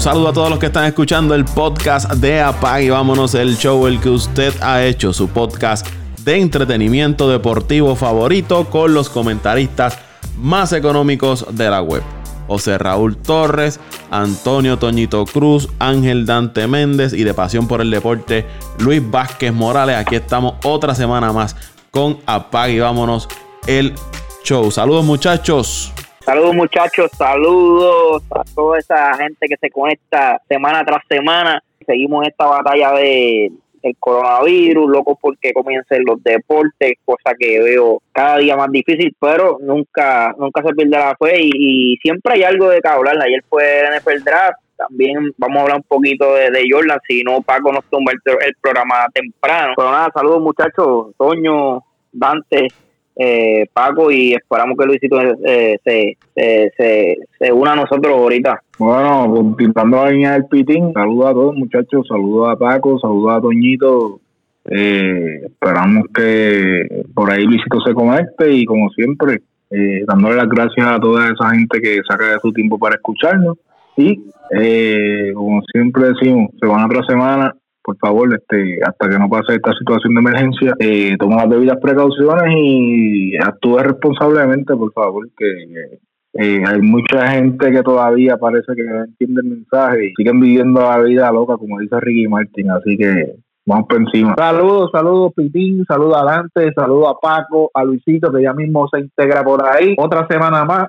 Un saludo a todos los que están escuchando el podcast de Apag y vámonos el show el que usted ha hecho, su podcast de entretenimiento deportivo favorito con los comentaristas más económicos de la web. José Raúl Torres, Antonio Toñito Cruz, Ángel Dante Méndez y de Pasión por el Deporte, Luis Vázquez Morales. Aquí estamos otra semana más con Apag y vámonos el show. Saludos muchachos. Saludos muchachos, saludos a toda esa gente que se conecta semana tras semana. Seguimos esta batalla de el coronavirus, loco porque comiencen los deportes, cosa que veo cada día más difícil, pero nunca nunca se pierde la fe y, siempre hay algo de que hablar. Ayer fue el NFL Draft, también vamos a hablar un poquito de, Jordan, si no Paco nos tumba el, programa temprano. Pero nada, saludos muchachos, Toño, Dante, eh, Paco y esperamos que Luisito eh, se, se, se, una a nosotros ahorita. Bueno, continuando la línea del pitín, saludos a todos muchachos, saludos a Paco, saludos a Toñito. Eh, esperamos que por ahí Luisito se conecte y como siempre, eh, dándole las gracias a toda esa gente que saca de su tiempo para escucharnos. Y como siempre decimos, semana tras semana por favor, este, hasta que no pase esta situación de emergencia, eh, toma las debidas precauciones y actúe responsablemente, por favor, que eh, hay mucha gente que todavía parece que no entiende el mensaje y siguen viviendo la vida loca, como dice Ricky Martin, así que vamos por encima. Saludos, saludos Pitín, saludos a Dante, saludos a Paco, a Luisito, que ya mismo se integra por ahí. Otra semana más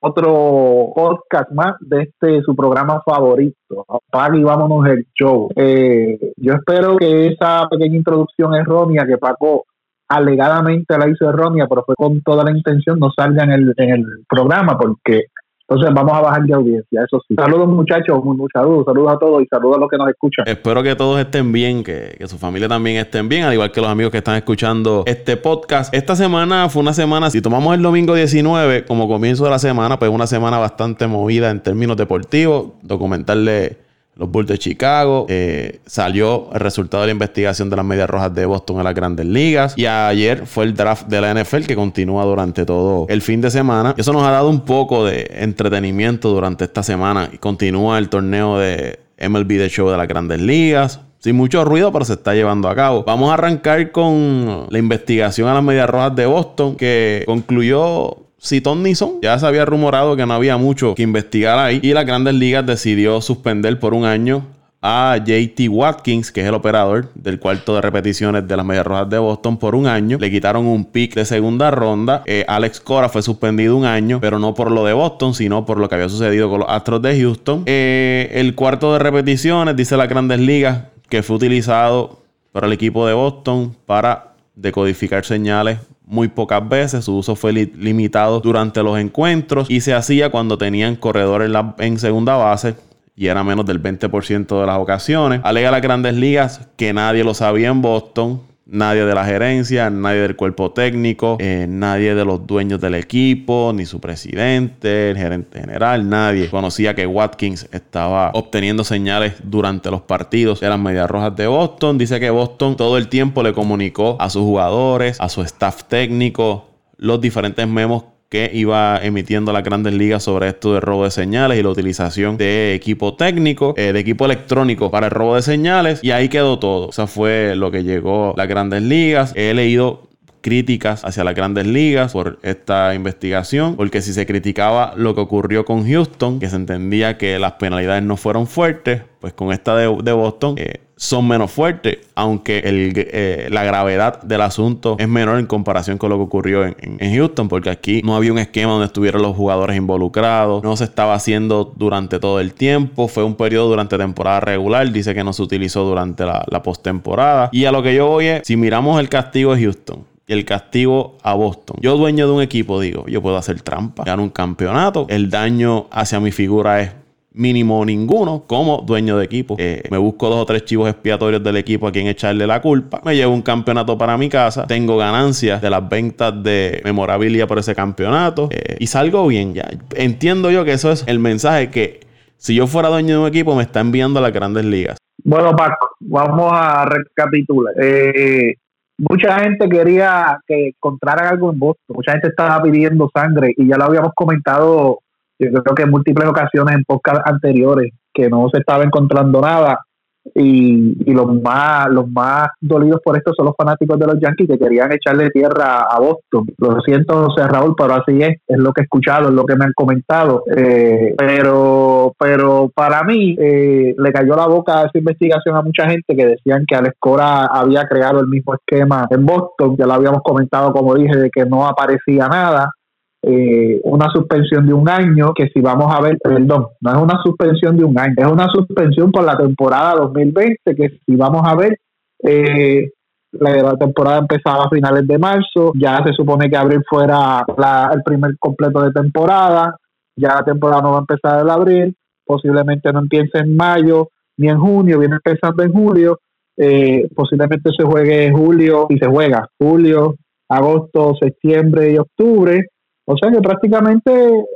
otro podcast más de este su programa favorito. Apaga y vámonos el show. Eh, yo espero que esa pequeña introducción errónea que Paco alegadamente la hizo errónea, pero fue con toda la intención, no salga en el, en el programa, porque entonces vamos a bajar de audiencia, eso sí. Saludos muchachos, saludos, saludos a todos y saludos a los que nos escuchan. Espero que todos estén bien, que, su familia también estén bien, al igual que los amigos que están escuchando este podcast. Esta semana fue una semana, si tomamos el domingo 19 como comienzo de la semana, pues una semana bastante movida en términos deportivos, documentarle los Bulls de Chicago. Eh, salió el resultado de la investigación de las Medias Rojas de Boston en las grandes ligas. Y ayer fue el draft de la NFL que continúa durante todo el fin de semana. Eso nos ha dado un poco de entretenimiento durante esta semana. Y continúa el torneo de MLB The Show de las grandes ligas. Sin mucho ruido, pero se está llevando a cabo. Vamos a arrancar con la investigación a las Medias Rojas de Boston que concluyó si Tony son. Ya se había rumorado que no había mucho que investigar ahí. Y las grandes ligas decidió suspender por un año a JT Watkins, que es el operador del cuarto de repeticiones de las Medias Rojas de Boston por un año. Le quitaron un pick de segunda ronda. Eh, Alex Cora fue suspendido un año, pero no por lo de Boston, sino por lo que había sucedido con los Astros de Houston. Eh, el cuarto de repeticiones, dice las grandes ligas, que fue utilizado por el equipo de Boston para decodificar señales muy pocas veces. Su uso fue limitado durante los encuentros y se hacía cuando tenían corredores en, segunda base y era menos del 20% de las ocasiones. Alega las grandes ligas que nadie lo sabía en Boston. Nadie de la gerencia, nadie del cuerpo técnico, eh, nadie de los dueños del equipo, ni su presidente, el gerente general, nadie conocía que Watkins estaba obteniendo señales durante los partidos de las Medias Rojas de Boston. Dice que Boston todo el tiempo le comunicó a sus jugadores, a su staff técnico, los diferentes memos que iba emitiendo las grandes ligas sobre esto de robo de señales y la utilización de equipo técnico, eh, de equipo electrónico para el robo de señales. Y ahí quedó todo. O sea, fue lo que llegó las grandes ligas. He leído críticas hacia las grandes ligas por esta investigación, porque si se criticaba lo que ocurrió con Houston, que se entendía que las penalidades no fueron fuertes, pues con esta de, Boston eh, son menos fuertes, aunque eh, la gravedad del asunto es menor en comparación con lo que ocurrió en, Houston, porque aquí no había un esquema donde estuvieran los jugadores involucrados, no se estaba haciendo durante todo el tiempo, fue un periodo durante temporada regular, dice que no se utilizó durante la, la postemporada. Y a lo que yo voy es, si miramos el castigo de Houston, y el castigo a Boston. Yo dueño de un equipo digo, yo puedo hacer trampa, ganar un campeonato, el daño hacia mi figura es mínimo ninguno como dueño de equipo. Eh, me busco dos o tres chivos expiatorios del equipo a quien echarle la culpa. Me llevo un campeonato para mi casa. Tengo ganancias de las ventas de memorabilia por ese campeonato. Eh, y salgo bien ya. Entiendo yo que eso es el mensaje que si yo fuera dueño de un equipo me está enviando a las grandes ligas. Bueno, Paco, vamos a recapitular. Eh, mucha gente quería que encontraran algo en Boston. Mucha gente estaba pidiendo sangre y ya lo habíamos comentado yo creo que en múltiples ocasiones en podcast anteriores, que no se estaba encontrando nada y, los más los más dolidos por esto son los fanáticos de los Yankees que querían echarle tierra a Boston. Lo siento, José Raúl, pero así es, es lo que he escuchado, es lo que me han comentado. Eh, pero pero para mí eh, le cayó la boca a esa investigación a mucha gente que decían que Alex Cora había creado el mismo esquema en Boston, ya lo habíamos comentado, como dije, de que no aparecía nada eh, una suspensión de un año, que si vamos a ver, perdón, no es una suspensión de un año, es una suspensión por la temporada 2020, que si vamos a ver, eh, la, temporada empezaba a finales de marzo, ya se supone que abril fuera el primer completo de temporada, ya la temporada no va a empezar en abril, posiblemente no empiece en mayo ni en junio, viene empezando en julio, eh, posiblemente se juegue julio y se juega julio, agosto, septiembre y octubre, o sea que prácticamente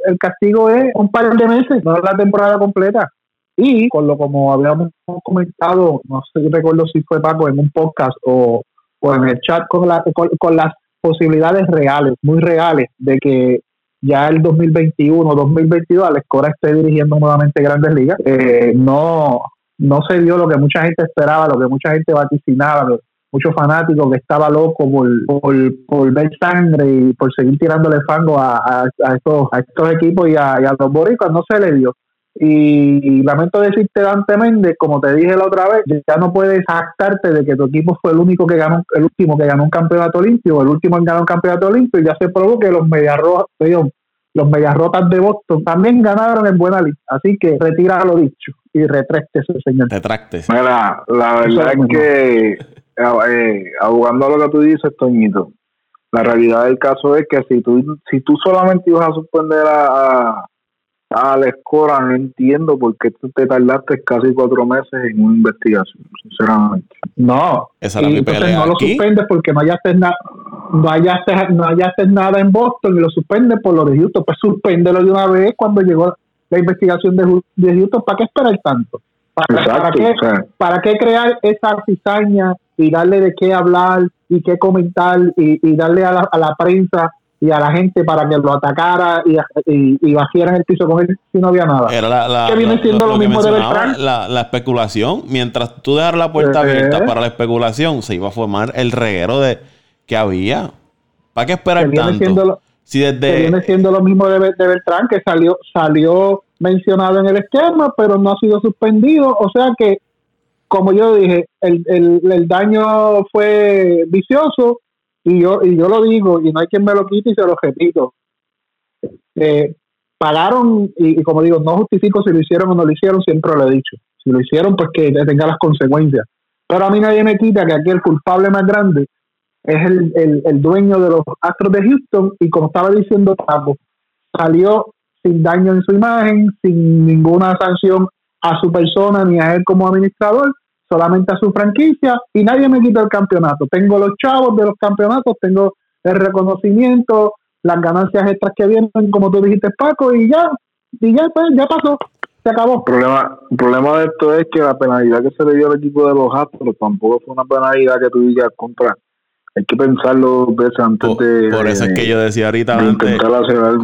el castigo es un par de meses, no es la temporada completa. Y con lo como habíamos comentado, no sé, recuerdo si fue Paco en un podcast o, en el chat con, la, con, las posibilidades reales, muy reales, de que ya el 2021, 2022, Alex Cora esté dirigiendo nuevamente Grandes Ligas. Eh, no, no se dio lo que mucha gente esperaba, lo que mucha gente vaticinaba, muchos fanáticos que estaba loco por, por, ver sangre y por seguir tirándole fango a, a, estos, a estos equipos y a, los boricuas, no se le dio. Y, lamento decirte, Dante Méndez, como te dije la otra vez, ya no puedes jactarte de que tu equipo fue el único que ganó, el último que ganó un campeonato limpio, el último en ganar un campeonato limpio, y ya se probó que los Mediarrojas, los Mediarrotas de Boston también ganaron en buena lista. Así que retira lo dicho y ese señor. Retracte. Mira, la verdad es que eh, abogando a lo que tú dices, Toñito, la realidad del caso es que si tú, si tú solamente ibas a suspender a, a, la escuela, no entiendo por qué tú te tardaste casi cuatro meses en una investigación, sinceramente. No, y entonces no lo suspendes porque no hallaste nada. No hallaste, no hallaste nada en Boston y lo suspendes por lo de Houston. Pues suspéndelo de una vez cuando llegó la investigación de, de Houston. ¿Para qué esperar tanto? ¿Para, qué, ¿Para qué crear esa cizaña y darle de qué hablar y qué comentar y, darle a la, a la, prensa y a la gente para que lo atacara y, y, y el piso con él si no había nada. Era la, viene siendo lo, mismo de Beltrán. La, especulación, mientras tú dejas la puerta eh. abierta para la especulación, se iba a formar el reguero de que había. ¿Para qué esperar tanto? si desde... viene siendo lo mismo de, de Beltrán, que salió, salió mencionado en el esquema, pero no ha sido suspendido. O sea que como yo dije, el, el, daño fue vicioso y yo, y yo lo digo y no hay quien me lo quite y se lo repito. Eh, pagaron y, como digo, no justifico si lo hicieron o no lo hicieron, siempre lo he dicho. Si lo hicieron, pues que tenga las consecuencias. Pero a mí nadie me quita que aquí el culpable más grande es el, el, dueño de los Astros de Houston y como estaba diciendo Paco, salió sin daño en su imagen, sin ninguna sanción a su persona ni a él como administrador solamente a su franquicia y nadie me quita el campeonato. Tengo los chavos de los campeonatos, tengo el reconocimiento, las ganancias extras que vienen, como tú dijiste, Paco, y ya, y ya, pues, ya pasó. Se acabó. El problema, el problema de esto es que la penalidad que se le dio al equipo de los Astros tampoco fue una penalidad que tú digas contra hay que pensarlo dos veces antes de. Por eso es que yo decía ahorita, antes,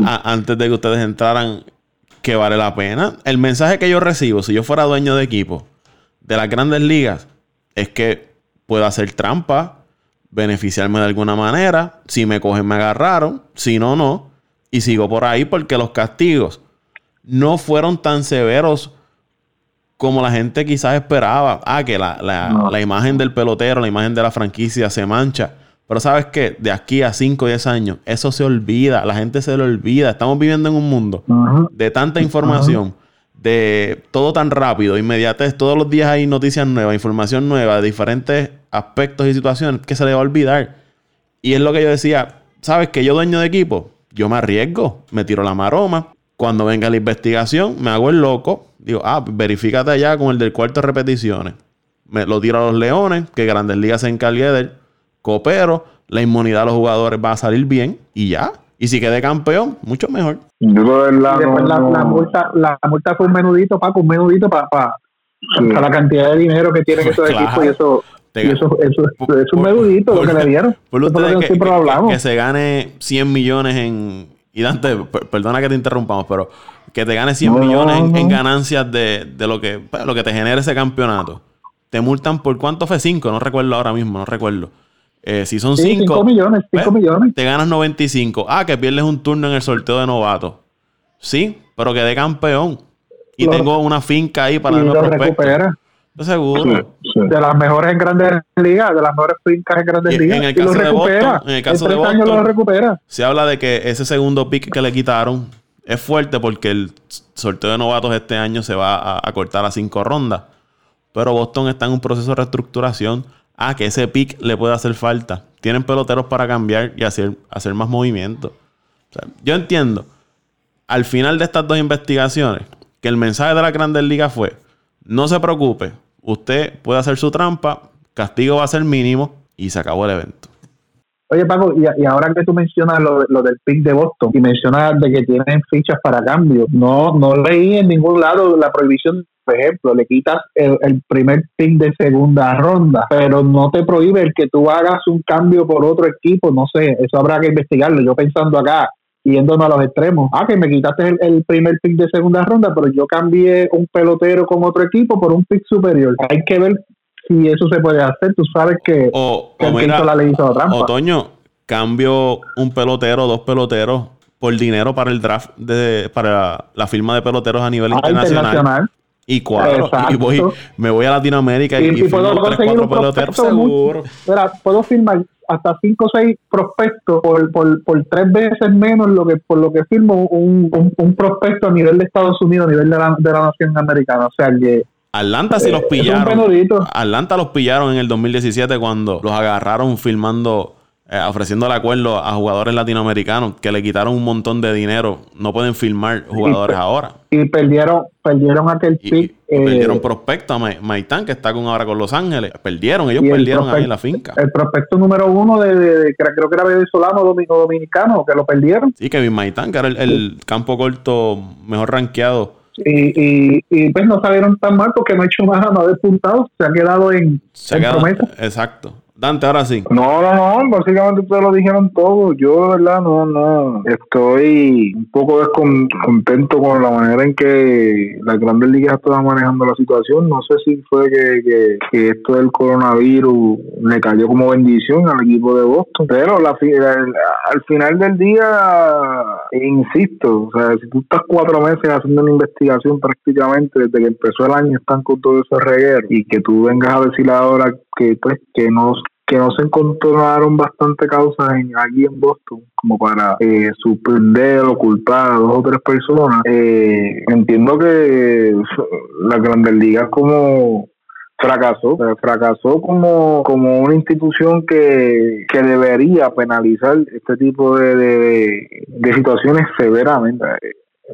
antes de que ustedes entraran, que vale la pena. El mensaje que yo recibo, si yo fuera dueño de equipo, de las grandes ligas es que puedo hacer trampa, beneficiarme de alguna manera. Si me cogen, me agarraron. Si no, no. Y sigo por ahí porque los castigos no fueron tan severos como la gente quizás esperaba. Ah, que la, la, imagen del pelotero, la imagen de la franquicia se mancha. Pero sabes que de aquí a 5 o 10 años, eso se olvida, la gente se lo olvida. Estamos viviendo en un mundo de tanta información de todo tan rápido, inmediatez, todos los días hay noticias nuevas, información nueva de diferentes aspectos y situaciones que se le va a olvidar. Y es lo que yo decía, ¿sabes que yo dueño de equipo? Yo me arriesgo, me tiro la maroma. Cuando venga la investigación, me hago el loco. Digo, ah, verifícate allá con el del cuarto de repeticiones. Me lo tiro a los leones, que Grandes Ligas se encargue de él. Coopero, la inmunidad de los jugadores va a salir bien y ya. Y si quede campeón, mucho mejor. Yo la, la, multa, la multa fue un menudito, Paco, un menudito para pa, la cantidad de dinero que tienen esos equipos y eso, eso, es un menudito lo que le dieron. Por ustedes que, que, que, se gane 100 millones en, Y Dante, perdona que te interrumpamos, pero que te ganes 100 millones en, ganancias de, lo, que, pues, lo que te genera ese campeonato. Te multan por cuánto fue 5, no recuerdo ahora mismo, no recuerdo. Eh, si son 5 millones, 5 pues, millones. Te ganas 95. Ah, que pierdes un turno en el sorteo de novato. Sí, pero quedé campeón. Y tengo una finca ahí para y lo recupera. Seguro. De las mejores en grandes ligas, de las mejores fincas en grandes ligas. En el caso, de, Boston, en el caso de Boston, lo recupera. se habla de que ese segundo pick que le quitaron es fuerte porque el sorteo de novatos este año se va a, cortar a cinco rondas. Pero Boston está en un proceso de reestructuración. A que ese pick le puede hacer falta. Tienen peloteros para cambiar y hacer, hacer más movimientos. yo entiendo, al final de estas dos investigaciones, que el mensaje de la Grandes Ligas fue, no se preocupe, usted puede hacer su trampa, castigo va a ser mínimo y se acabó el evento. Oye, Paco, y, ahora que tú mencionas lo, del pick de Boston y mencionas de que tienen fichas para cambio, no, no leí en ningún lado la prohibición, por ejemplo, le quitas el, primer pick de segunda ronda, pero no te prohíbe el que tú hagas un cambio por otro equipo, no sé, eso habrá que investigarlo. Yo pensando acá, yéndonos a los extremos. Ah, que me quitaste el, primer pick de segunda ronda, pero yo cambié un pelotero con otro equipo por un pick superior. Hay que ver si eso se puede hacer. Tú sabes que, o, la ley hizo trampa. Otoño, cambio un pelotero, dos peloteros por dinero para el draft, de, para la firma de peloteros a nivel ah, internacional. Y cuatro. Y voy, me voy a Latinoamérica y, y, puedo conseguir un peloteros seguro. puedo firmar hasta cinco o seis prospectos por, por, por, tres veces menos lo que por lo que firmo un, un, prospecto a nivel de Estados Unidos, a nivel de la, de la nación americana. O sea, que Atlanta sí los pillaron. Atlanta los pillaron en el 2017 cuando los agarraron filmando eh, ofreciendo el acuerdo a jugadores latinoamericanos que le quitaron un montón de dinero. No pueden filmar jugadores ahora. Y perdieron, perdieron aquel pick. Y, perdieron eh, prospecto a Maitán, que está con ahora con Los Ángeles. Perdieron, ellos perdieron ahí en la finca. El prospecto número uno de, creo que era venezolano domingo dominicano, que lo perdieron. Sí, Kevin Maitán, que era el, campo corto mejor rankeado. Y, y, pues no salieron tan mal porque no ha hecho más, no ha despuntado, se ha quedado en, se promesa. Exacto. Dante, ahora sí. No, no, no, básicamente ustedes lo dijeron todo. Yo, de verdad, no, no. Estoy un poco descontento con la manera en que las grandes ligas estaban manejando la situación. No sé si fue que, que, esto del coronavirus le cayó como bendición al equipo de Boston. Pero la, al final del día, insisto, o sea, si tú estás cuatro meses haciendo una investigación prácticamente desde que empezó el año, están con todo ese reguero y que tú vengas a decir ahora que pues que no que no se encontraron bastante causas en, aquí en Boston como para eh, suspender o culpar a dos o tres personas. Eh, entiendo que la Grandes Ligas como fracasó, fracasó como, como una institución que, que debería penalizar este tipo de, de, situaciones severamente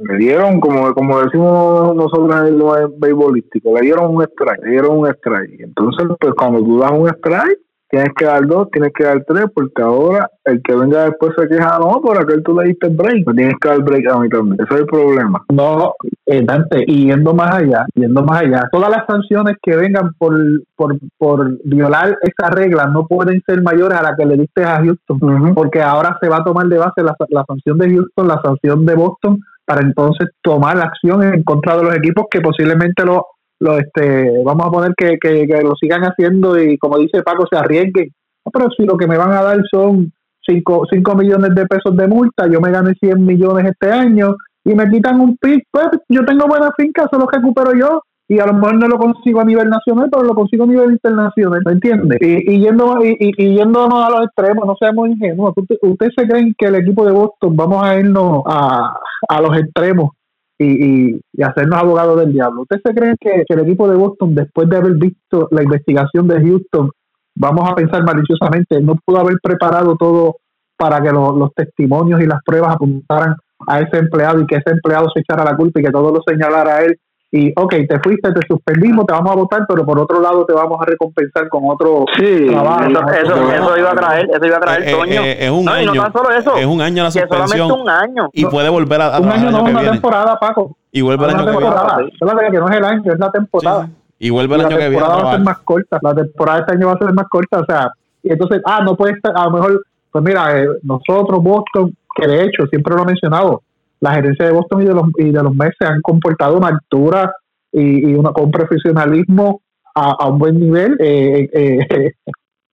le dieron, como, como decimos nosotros en el beisbolístico, le dieron un strike, le dieron un strike. Entonces, pues cuando tú das un strike, tienes que dar dos, tienes que dar tres, porque ahora el que venga después se queja, no, por aquel tú le diste break, pues tienes que dar break a mí también. Ese es el problema. No, eh, Dante, y yendo más allá, yendo más allá, todas las sanciones que vengan por, por, por violar esa regla no pueden ser mayores a las que le diste a Houston, porque ahora se va a tomar de base la, la sanción de Houston, la sanción de Boston, para entonces tomar acción en contra de los equipos que posiblemente lo lo este vamos a poner que, que, lo sigan haciendo y como dice Paco se arriesguen pero si lo que me van a dar son 5 millones de pesos de multa yo me gané 100 millones este año y me quitan un pick pues yo tengo buena finca se lo recupero yo y a lo mejor no lo consigo a nivel nacional, pero lo consigo a nivel internacional, ¿me entiendes? Y, y, yendo, y, y, yéndonos a los extremos, no seamos ingenuos. ¿Ustedes se creen que el equipo de Boston vamos a irnos a, a los extremos y, y, hacernos abogados del diablo. ¿Usted se cree que, el equipo de Boston, después de haber visto la investigación de Houston, vamos a pensar maliciosamente, no pudo haber preparado todo para que los testimonios y las pruebas apuntaran a ese empleado y que ese empleado se echara la culpa y que todo lo señalara a él y ok, te fuiste, te suspendimos, te vamos a votar, pero por otro lado te vamos a recompensar con otro sí, trabajo. Eso, eso, iba a traer, eso iba a traer, eh, Toño. Eh, es un año. no tan solo eso. Es un año la suspensión. un año. Y puede volver a, Un año no, es una temporada, Paco. Y vuelve el año que viene. que no es el año, es la temporada. Y vuelve el año que viene. La temporada va a ser más corta. La temporada de este año va a ser más corta, o sea, y entonces, ah, no puede estar, a lo mejor Pues mira, eh, nosotros, Boston, que de hecho siempre lo he mencionado, la gerencia de Boston y de los, y de los Mets se han comportado una altura y, y una, con profesionalismo a, un buen nivel, eh, eh,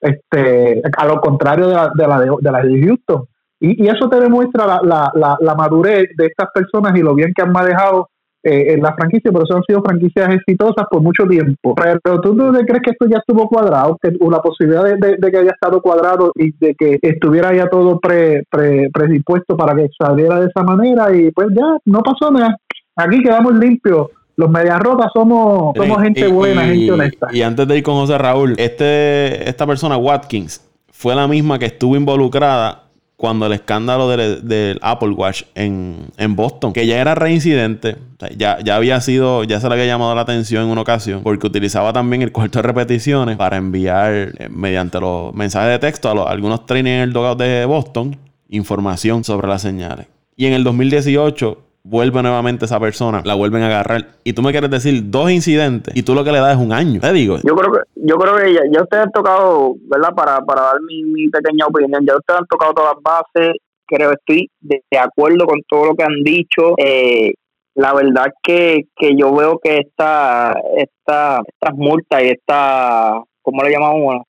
este, a lo contrario de la de, la de, la de Houston. Y, y, eso te demuestra la, la, la, madurez de estas personas y lo bien que han manejado eh, en la franquicia, pero eso han sido franquicias exitosas por mucho tiempo. Pero tú no crees que esto ya estuvo cuadrado, que la posibilidad de, de, que haya estado cuadrado y de que estuviera ya todo pre, pre, predispuesto para que saliera de esa manera y pues ya no pasó nada. Aquí quedamos limpios los medias rotas somos, somos gente buena, gente honesta. Y antes de ir con José Raúl, este, esta persona, Watkins, fue la misma que estuvo involucrada cuando el escándalo del, Apple Watch en, Boston, que ya era reincidente, ya, ya había sido, ya se le había llamado la atención en una ocasión, porque utilizaba también el cuarto de repeticiones para enviar eh, mediante los mensajes de texto a, algunos trainers en el dogout de Boston información sobre las señales. Y en el 2018 vuelve nuevamente esa persona, la vuelven a agarrar. Y tú me quieres decir dos incidentes y tú lo que le das es un año. Te digo. Yo creo que, yo creo que ya, ustedes han tocado, ¿verdad? Para, para dar mi, mi pequeña opinión, ya ustedes han tocado todas las bases. Creo que estoy de, acuerdo con todo lo que han dicho. Eh, la verdad que, que yo veo que esta, esta, estas multas y esta, ¿cómo le llamamos?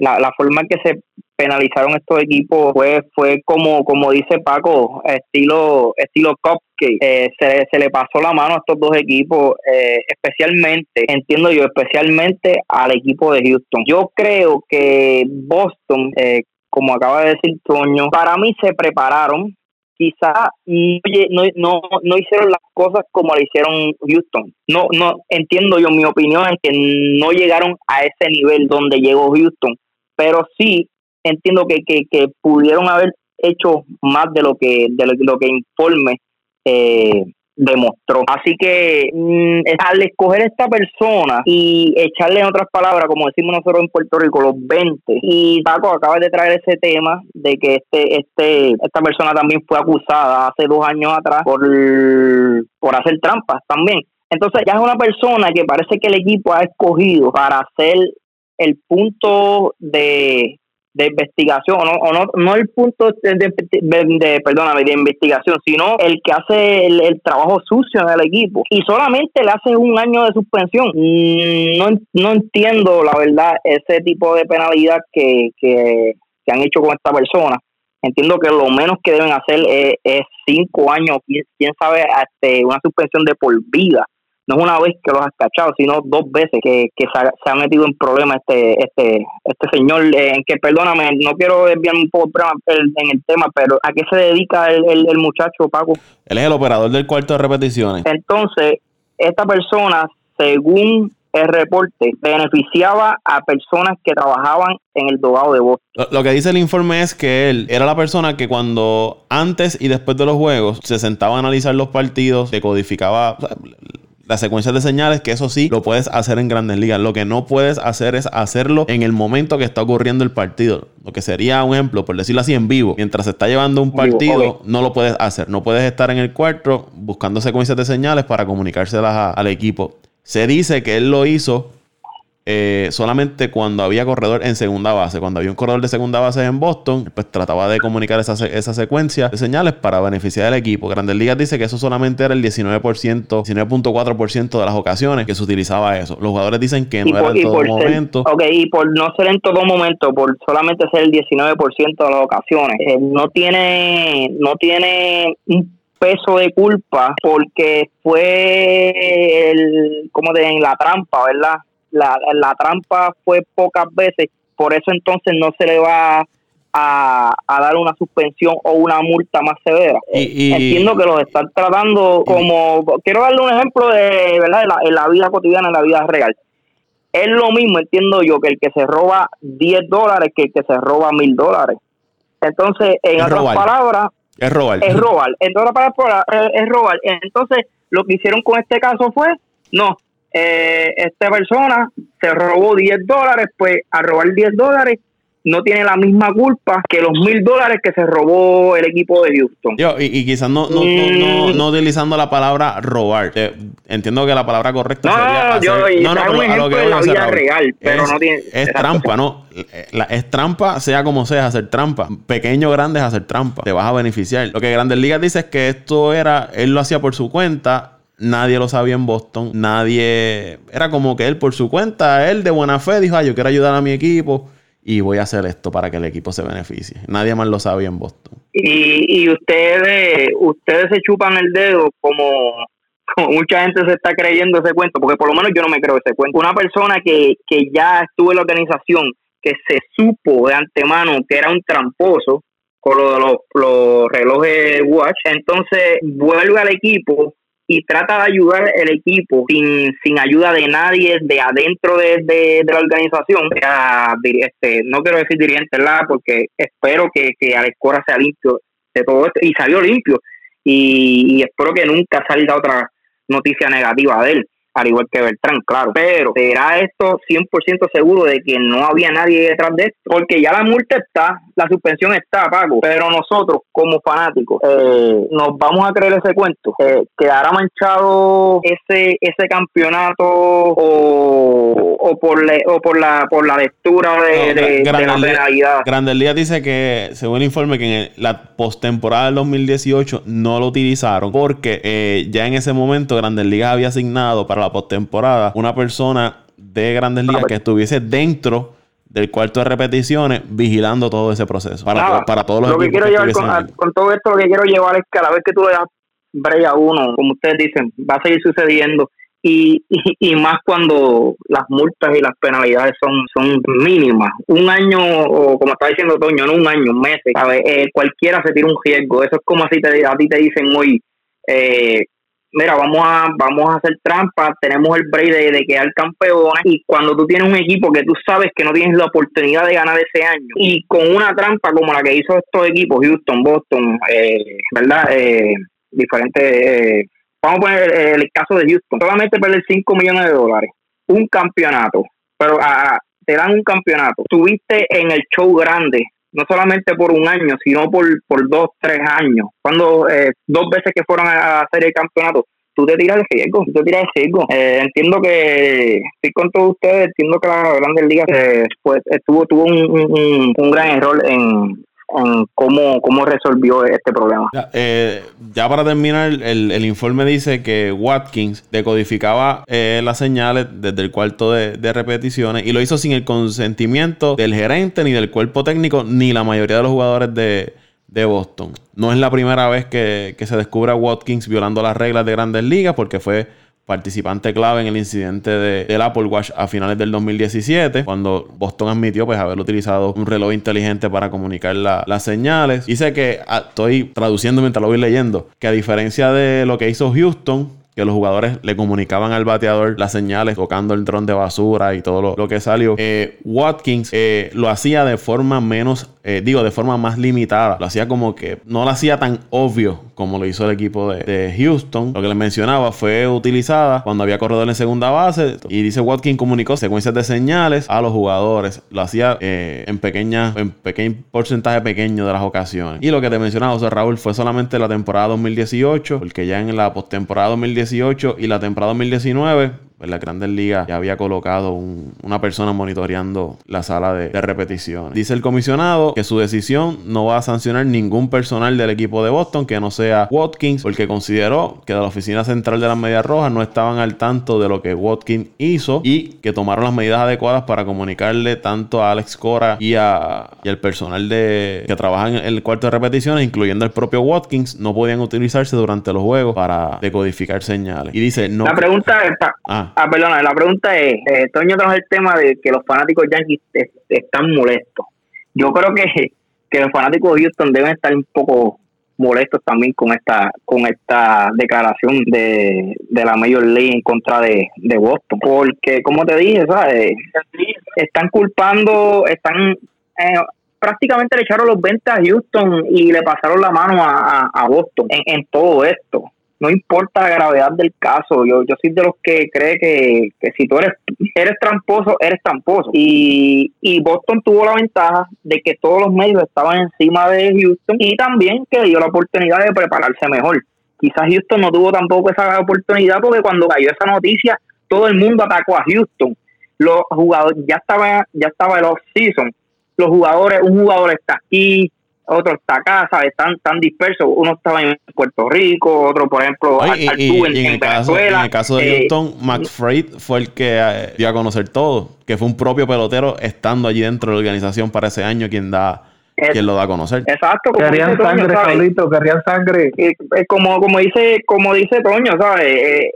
la, la forma en que se penalizaron estos equipos fue fue como como dice Paco estilo estilo cupcake eh, se, se le pasó la mano a estos dos equipos eh, especialmente entiendo yo especialmente al equipo de Houston yo creo que Boston eh, como acaba de decir Toño para mí se prepararon quizá no, no, no hicieron las cosas como le hicieron Houston. No, no entiendo yo, mi opinión es que no llegaron a ese nivel donde llegó Houston, pero sí entiendo que, que, pudieron haber hecho más de lo que de lo, que informe eh, demostró. Así que mm, al escoger esta persona y echarle en otras palabras, como decimos nosotros en Puerto Rico, los 20, y Paco acaba de traer ese tema de que este este esta persona también fue acusada hace dos años atrás por, por hacer trampas también. Entonces ya es una persona que parece que el equipo ha escogido para ser el punto de de investigación, o no, o no, no el punto de, de, perdóname, de investigación, sino el que hace el, trabajo sucio en el equipo. Y solamente le hace un año de suspensión. Mm, no, no entiendo, la verdad, ese tipo de penalidad que, que, han hecho con esta persona. Entiendo que lo menos que deben hacer es, cinco años, quién, sabe, hasta una suspensión de por vida no es una vez que los has cachado, sino dos veces que, se, ha, metido en problemas este, este, este señor, eh, en que perdóname, no quiero desviar un poco en el tema, pero ¿a qué se dedica el, el, muchacho, Paco? Él es el operador del cuarto de repeticiones. Entonces, esta persona, según el reporte beneficiaba a personas que trabajaban en el dogado de voz. Lo, que dice el informe es que él era la persona que cuando antes y después de los juegos se sentaba a analizar los partidos, decodificaba las secuencias de señales, que eso sí lo puedes hacer en grandes ligas. Lo que no puedes hacer es hacerlo en el momento que está ocurriendo el partido. Lo que sería un ejemplo, por decirlo así, en vivo. Mientras se está llevando un partido, no lo puedes hacer. No puedes estar en el cuarto buscando secuencias de señales para comunicárselas al equipo. Se dice que él lo hizo eh, solamente cuando había corredor en segunda base. Cuando había un corredor de segunda base en Boston, pues trataba de comunicar esa, esa secuencia de señales para beneficiar al equipo. Grandes Ligas dice que eso solamente era el 19%, 19.4% de las ocasiones que se utilizaba eso. Los jugadores dicen que no era en todo momento. ok, y por no ser en todo momento, por solamente ser el 19% de las ocasiones, eh, no tiene, no tiene un peso de culpa porque fue el, como de en la trampa, ¿verdad? La, la trampa fue pocas veces, por eso entonces no se le va a, dar una suspensión o una multa más severa. Entiendo que los están tratando como, quiero darle un ejemplo de, ¿verdad? En la, vida cotidiana, en la vida real. Es lo mismo, entiendo yo, que el que se roba 10 dólares que el que se roba mil dólares. Entonces, en otras palabras, es robar. Es robar. En otras palabras, es robar. Entonces, lo que hicieron con este caso fue, no, eh, esta persona se robó 10 dólares, pues a robar 10 dólares no tiene la misma culpa que los mil dólares que se robó el equipo de Houston. Yo, y, y quizás no, no, no, no, mm. utilizando la palabra robar. Eh, entiendo que la palabra correcta no, sería hacer, yo, no, no, un de la vida real, pero es, no tiene... Es trampa, ¿no? La, es trampa, sea como sea, hacer trampa. Pequeño o grande es hacer trampa. Te vas a beneficiar. Lo que Grandes Ligas dice es que esto era... Él lo hacía por su cuenta nadie lo sabía en Boston, nadie, era como que él por su cuenta, él de buena fe dijo, ah, yo quiero ayudar a mi equipo y voy a hacer esto para que el equipo se beneficie. Nadie más lo sabía en Boston. Y, y ustedes, ustedes se chupan el dedo como, mucha gente se está creyendo ese cuento, porque por lo menos yo no me creo ese cuento. Una persona que, que ya estuvo en la organización, que se supo de antemano que era un tramposo con lo de los, los relojes Watch, entonces vuelve al equipo y trata de ayudar el equipo sin, sin ayuda de nadie de adentro de, la organización. este, no quiero decir dirigente, ¿verdad? Porque espero que, que Cora sea limpio de todo esto y salió limpio. Y, y espero que nunca salga otra noticia negativa de él al igual que Beltrán, claro. Pero será esto 100% seguro de que no había nadie detrás de esto, porque ya la multa está, la suspensión está, Paco, pero nosotros como fanáticos eh, nos vamos a creer ese cuento. Eh, ¿Quedará manchado ese ese campeonato o, o, por, le, o por la por la lectura de, de, la penalidad? Grandes Ligas dice que, según el informe, que en la postemporada del 2018 no lo utilizaron porque eh, ya en ese momento Grandes Ligas había asignado para la postemporada, una persona de Grandes Ligas que estuviese dentro del cuarto de repeticiones vigilando todo ese proceso para, para todos los lo que quiero llevar con, todo esto lo que quiero llevar es que a la vez que tú le das break a uno como ustedes dicen va a seguir sucediendo. Y, y, más cuando las multas y las penalidades son son mínimas. Un año o como está diciendo Toño no un año meses a ver, eh, cualquiera se tira un riesgo. Eso es como si te, a ti te dicen hoy eh, mira, vamos a, vamos a hacer trampa, tenemos el break de, de quedar campeones y cuando tú tienes un equipo que tú sabes que no tienes la oportunidad de ganar ese año y con una trampa como la que hizo estos equipos, Houston, Boston, eh, ¿verdad? Eh, diferentes, eh, vamos a poner el, caso de Houston, solamente perder 5 millones de dólares, un campeonato, pero a, te dan un campeonato, tuviste en el show grande no solamente por un año, sino por, por dos, tres años. Cuando eh, dos veces que fueron a hacer el campeonato, tú te tiras el riesgo, tú te tiras el riesgo. Eh, entiendo que, estoy con todos ustedes, entiendo que la Grandes Ligas eh, pues, tuvo, tuvo un, un gran error en, cómo, cómo resolvió este problema. Ya, eh, para terminar, el, informe dice que Watkins decodificaba eh, las señales desde el cuarto de, repeticiones y lo hizo sin el consentimiento del gerente, ni del cuerpo técnico, ni la mayoría de los jugadores de, Boston. No es la primera vez que, que se descubre a Watkins violando las reglas de grandes ligas porque fue participante clave en el incidente de, del Apple Watch a finales del 2017, cuando Boston admitió pues haber utilizado un reloj inteligente para comunicar las señales. Dice que, ah, estoy traduciendo mientras lo voy leyendo, que a diferencia de lo que hizo Houston, que los jugadores le comunicaban al bateador las señales tocando el dron de basura y todo lo, que salió. Eh, Watkins eh, lo hacía de forma menos, eh, digo, de forma más limitada. Lo hacía como que no lo hacía tan obvio como lo hizo el equipo de, Houston. Lo que les mencionaba fue utilizada cuando había corredor en segunda base. Y dice Watkins comunicó secuencias de señales a los jugadores. Lo hacía en pequeña, en pequeño porcentaje pequeño de las ocasiones. Y lo que te mencionaba, José Raúl, fue solamente la temporada 2018, porque ya en la postemporada 2018 y la temporada 2019 en la Grandes Ligas ya había colocado una persona monitoreando la sala de, repetición. Dice el comisionado que su decisión no va a sancionar ningún personal del equipo de Boston que no sea Watkins, porque consideró que de la oficina central de las Medias Rojas no estaban al tanto de lo que Watkins hizo y que tomaron las medidas adecuadas para comunicarle tanto a Alex Cora y, a, y al personal de, que trabaja en el cuarto de repeticiones, incluyendo el propio Watkins, no podían utilizarse durante los juegos para decodificar señales. Y dice, no... La pregunta es... Ah. Ah, perdona, la pregunta es, eh, Toño trajo el tema de que los fanáticos Yankees están molestos. Yo creo que, que los fanáticos de Houston deben estar un poco molestos también con esta con esta declaración de, de la Major League en contra de, de Boston. Porque, como te dije, ¿sabes? están culpando, están... Eh, prácticamente le echaron los 20 a Houston y le pasaron la mano a, a, Boston en, en todo esto. No importa la gravedad del caso. Yo, yo soy de los que cree que, que si tú eres, eres tramposo, eres tramposo. Y, y Boston tuvo la ventaja de que todos los medios estaban encima de Houston y también que dio la oportunidad de prepararse mejor. Quizás Houston no tuvo tampoco esa oportunidad porque cuando cayó esa noticia, todo el mundo atacó a Houston. Los jugadores, ya estaba, ya estaba el off-season. Los jugadores, un jugador está aquí, otro está acá, ¿sabes? Están tan dispersos. Uno estaba en Puerto Rico, otro, por ejemplo, en, el caso, en, el caso, de eh, Houston, McFreight fue el que eh, dio a conocer todo, que fue un propio pelotero estando allí dentro de la organización para ese año quien da quien lo da a conocer. Exacto. Como querían sangre, Toño, querían sangre. como, como dice, como dice Toño, ¿sabes? Eh,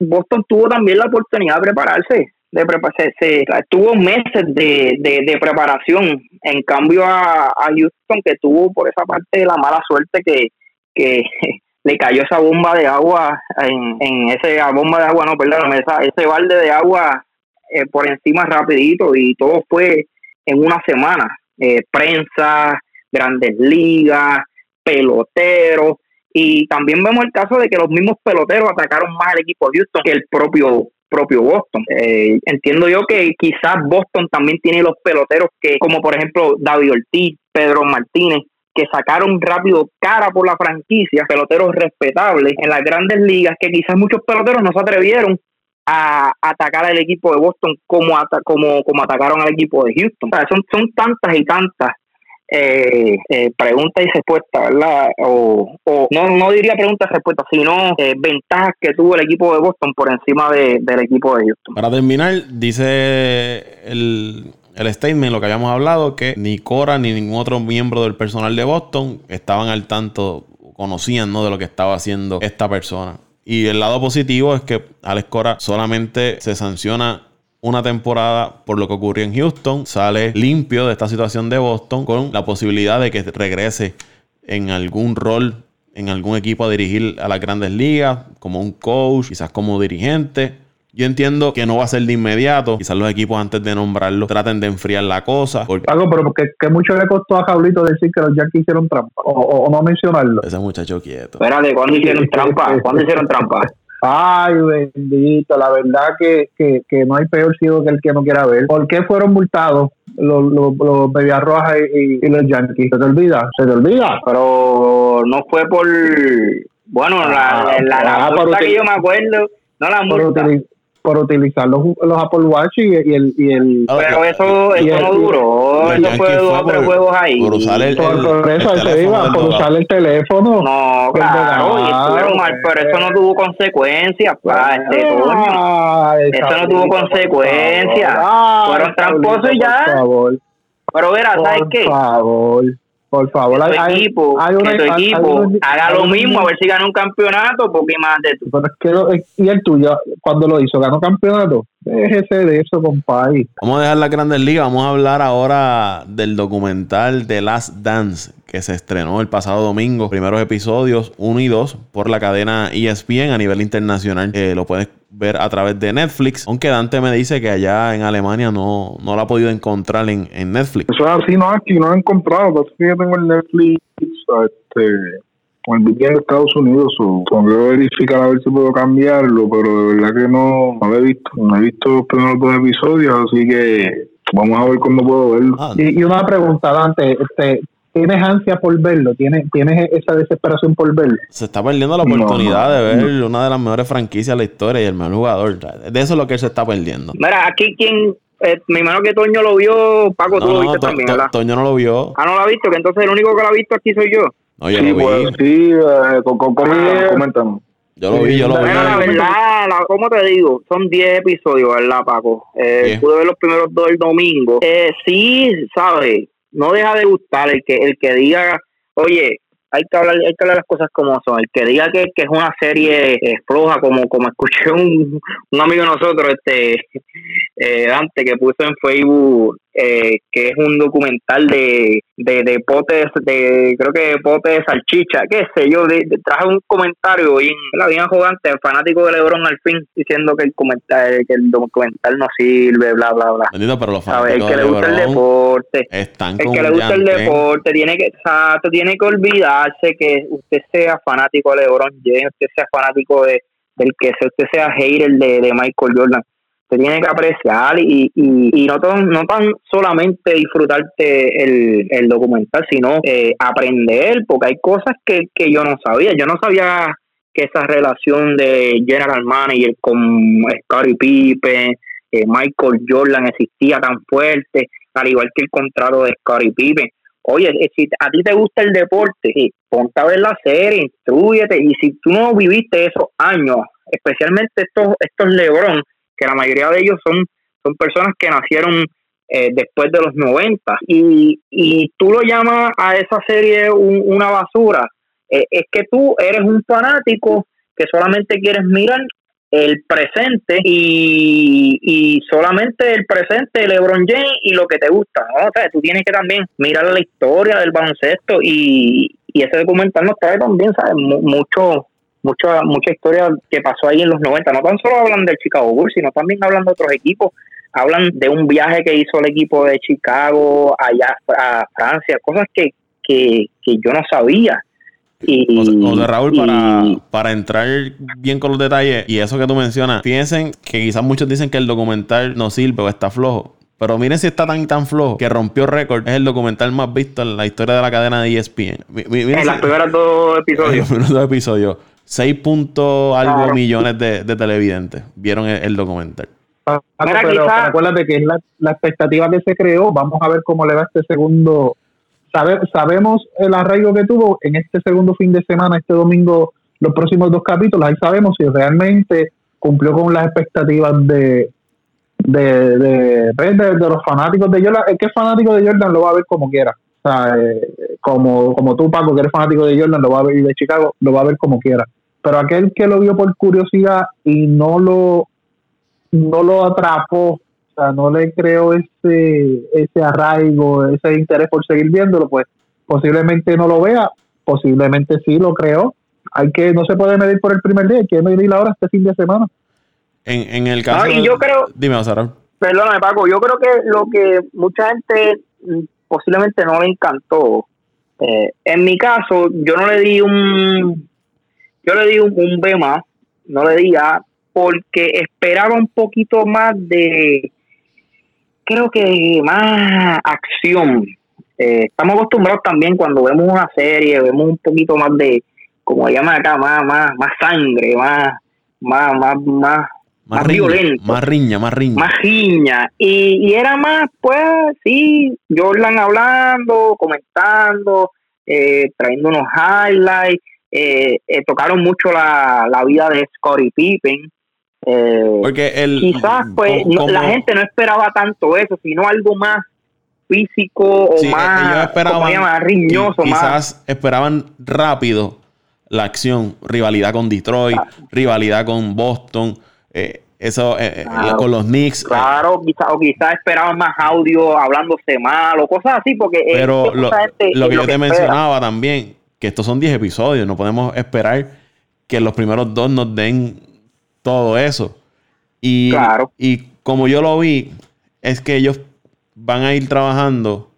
Boston tuvo también la oportunidad de prepararse de prepararse, se, tuvo meses de, de, preparación, en cambio a, Houston que tuvo por esa parte la mala suerte que, que le cayó esa bomba de agua, en, en ese bomba de agua, no, perdón, esa, ese balde de agua eh, por encima rapidito y todo fue en una semana, eh, prensa, grandes ligas, peloteros, y también vemos el caso de que los mismos peloteros atacaron más al equipo de Houston que el propio propio Boston. Eh, entiendo yo que quizás Boston también tiene los peloteros que, como por ejemplo David Ortiz, Pedro Martínez, que sacaron rápido cara por la franquicia, peloteros respetables en las grandes ligas, que quizás muchos peloteros no se atrevieron a atacar al equipo de Boston como, como, como atacaron al equipo de Houston. son, son tantas y tantas eh, eh, pregunta y respuesta, ¿verdad? O, no, no diría pregunta y respuesta, sino eh, ventajas que tuvo el equipo de Boston por encima de, del equipo de Houston. Para terminar, dice el, el statement, lo que habíamos hablado, que ni Cora ni ningún otro miembro del personal de Boston estaban al tanto, conocían ¿no? de lo que estaba haciendo esta persona. Y el lado positivo es que Alex Cora solamente se sanciona una temporada por lo que ocurrió en Houston, sale limpio de esta situación de Boston con la posibilidad de que regrese en algún rol, en algún equipo a dirigir a las grandes ligas, como un coach, quizás como dirigente. Yo entiendo que no va a ser de inmediato. Quizás los equipos antes de nombrarlo traten de enfriar la cosa. Algo, pero que, mucho le costó a Jaulito decir que los Yankees hicieron trampa. O, no mencionarlo. Ese muchacho quieto. Espérate, ¿cuándo hicieron trampa? ¿Cuándo hicieron trampa? Ay, bendito, la verdad que, que, que, no hay peor ciego que el que no quiera ver. ¿Por qué fueron multados los, los, los Rojas y, y, los Yankees? ¿Se te olvida? ¿Se te olvida? Pero no fue por... Bueno, la, la, la, ah, que yo me acuerdo, no la multa por utilizar los, los Apple Watch y, el, y el pero eso, eso no duró eso fue dos tres juegos ahí. por usar el, por, eso se iba por usar el teléfono no claro y estuvieron mal pero eso no tuvo consecuencias pa, este ah, eso no tuvo consecuencias. fueron tramposos y ya. por favor. pero verás ¿sabes qué? por favor por favor, que tu equipo, que tu equipo haga lo mismo, a ver si gana un campeonato, porque más de tú. Pero es que, y el tuyo, cuando lo hizo, ganó campeonato. Déjese de eso, compadre. Vamos a dejar la Grandes Ligas. Vamos a hablar ahora del documental The Last Dance que se estrenó el pasado domingo. Primeros episodios 1 y 2 por la cadena ESPN a nivel internacional. Eh, lo puedes ver a través de Netflix. Aunque Dante me dice que allá en Alemania no, no lo ha podido encontrar en, en Netflix. Eso es así, no, aquí no lo he encontrado. que yo tengo el Netflix este, con el VPN de Estados Unidos o tengo que verificar a ver si puedo cambiarlo, pero de verdad que no, no lo he visto. No he visto los primeros dos episodios, así que vamos a ver cuándo puedo verlo. Ah, y, una pregunta, Dante, este, ¿tienes ansia por verlo? ¿Tienes, ¿Tienes esa desesperación por verlo? Se está perdiendo la oportunidad de ver una de las mejores franquicias de la historia y el mejor jugador. De eso es lo que él se está perdiendo. Mira, aquí quien eh, me imagino que Toño lo vio, Paco, tú lo viste también, ¿verdad? Toño no lo vio. Ah, no lo ha visto, que entonces el único que lo ha visto aquí soy yo. Sí, pues, sí, eh, con, con, comentamos. Yo lo vi, yo lo vi. la verdad, la, ¿cómo te digo? Son 10 episodios, ¿verdad, Paco? Eh, pude ver los primeros dos el domingo. Eh, sí, ¿sabes? No deja de gustar el que, el que diga, oye, hay que hablar hay que hablar las cosas como son. El que diga que, que es una serie eh, floja como como escuché un, un amigo de nosotros este eh, Dante que puso en Facebook eh, que es un documental de, de, de potes, de, creo que potes de salchicha, qué sé yo, de, traje un comentario bien, bien arrogante, fanático de Lebron al fin, diciendo que el comentario, que el documental no sirve, bla, bla, bla. pero los el que le gusta el deporte, el que le gusta el deporte, tiene que, exacto, tiene que olvidar hace que usted sea fanático de LeBron James, usted sea fanático de, del que sea, usted sea hater de, de Michael Jordan. Usted tiene que apreciar y, y, no, tan, no tan solamente disfrutarte el, el documental, sino eh, aprender, porque hay cosas que, que yo no sabía. Yo no sabía que esa relación de General Manager con Scottie Pippen, eh, Michael Jordan existía tan fuerte, al igual que el contrato de Scottie Pippen. Oye, eh, si a ti te gusta el deporte, ponte a ver la serie, instruyete, y si tú no viviste esos años, especialmente estos, estos Lebron, que la mayoría de ellos son, son personas que nacieron eh, después de los 90, y, y tú lo llamas a esa serie una basura, es que tú eres un fanático que solamente quieres mirar el presente y, y solamente el presente LeBron James y lo que te gusta, ¿no? O tú tienes que también mirar la historia del baloncesto y, y ese documental nos trae también, ¿sabes? mucho, mucha, mucha historia que pasó ahí en los 90. No tan solo hablan del Chicago Bulls, sino también hablan de otros equipos. Hablan de un viaje que hizo el equipo de Chicago allá a Francia, cosas que, que, que yo no sabía. Y, o, de Raúl, para, para entrar bien con los detalles y eso que tú mencionas, piensen que quizás muchos dicen que el documental no sirve o está flojo. Pero miren si está tan tan flojo que rompió récord. Es el documental más visto en la historia de la cadena de ESPN. en los primeros dos episodios. En los primeros dos episodios. 6 puntos algo millones de, televidentes vieron el, documental. Ah, pero acuérdate que es la, la expectativa que se creó. Vamos a ver cómo le va este segundo sabemos el arraigo que tuvo en este segundo fin de semana, este domingo, los próximos dos capítulos. Ahí sabemos si realmente cumplió con las expectativas de, de, de, los fanáticos de Jordan. El que es fanático de Jordan lo va a ver como quiera. O sea, eh, como, como tú, Paco, que eres fanático de Jordan, lo va a ver, y de Chicago, lo va a ver como quiera. Pero aquel que lo vio por curiosidad y no lo, no lo atrapó sea, no le creo ese, ese arraigo, ese interés por seguir viéndolo, pues posiblemente no lo vea, posiblemente sí lo creo. Hay que, no se puede medir por el primer día, hay que medir ahora este fin de semana. En, en el caso. y yo creo. Dime, Sara. Perdóname, Paco, yo creo que lo que mucha gente posiblemente no le encantó. Eh, en mi caso, yo no le di un. Yo le di un, un B más, no le di A, porque esperaba un poquito más de creo que más acción. Eh, estamos acostumbrados también cuando vemos una serie, vemos un poquito más de, como llaman acá, más, más, más sangre, más, más, más, más, más, violento. Más riña, más riña. Más riña. Y, y era más, pues, sí, Jordan hablando, comentando, eh, trayendo unos highlights. Eh, tocaron mucho la, la vida de Scottie Pippen, eh, Porque el, quizás pues la gente no esperaba tanto eso, sino algo más físico o más, riñoso. Quizás esperaban rápido la acción, rivalidad con Detroit, ah. rivalidad con Boston, eh, eso eh, con los Knicks. Claro, quizás o quizás esperaban más audio hablándose mal o cosas así, porque pero lo, que yo te mencionaba también, que estos son 10 episodios, no podemos esperar que los primeros dos nos den todo eso. Y, y como yo lo vi, es que ellos van a ir trabajando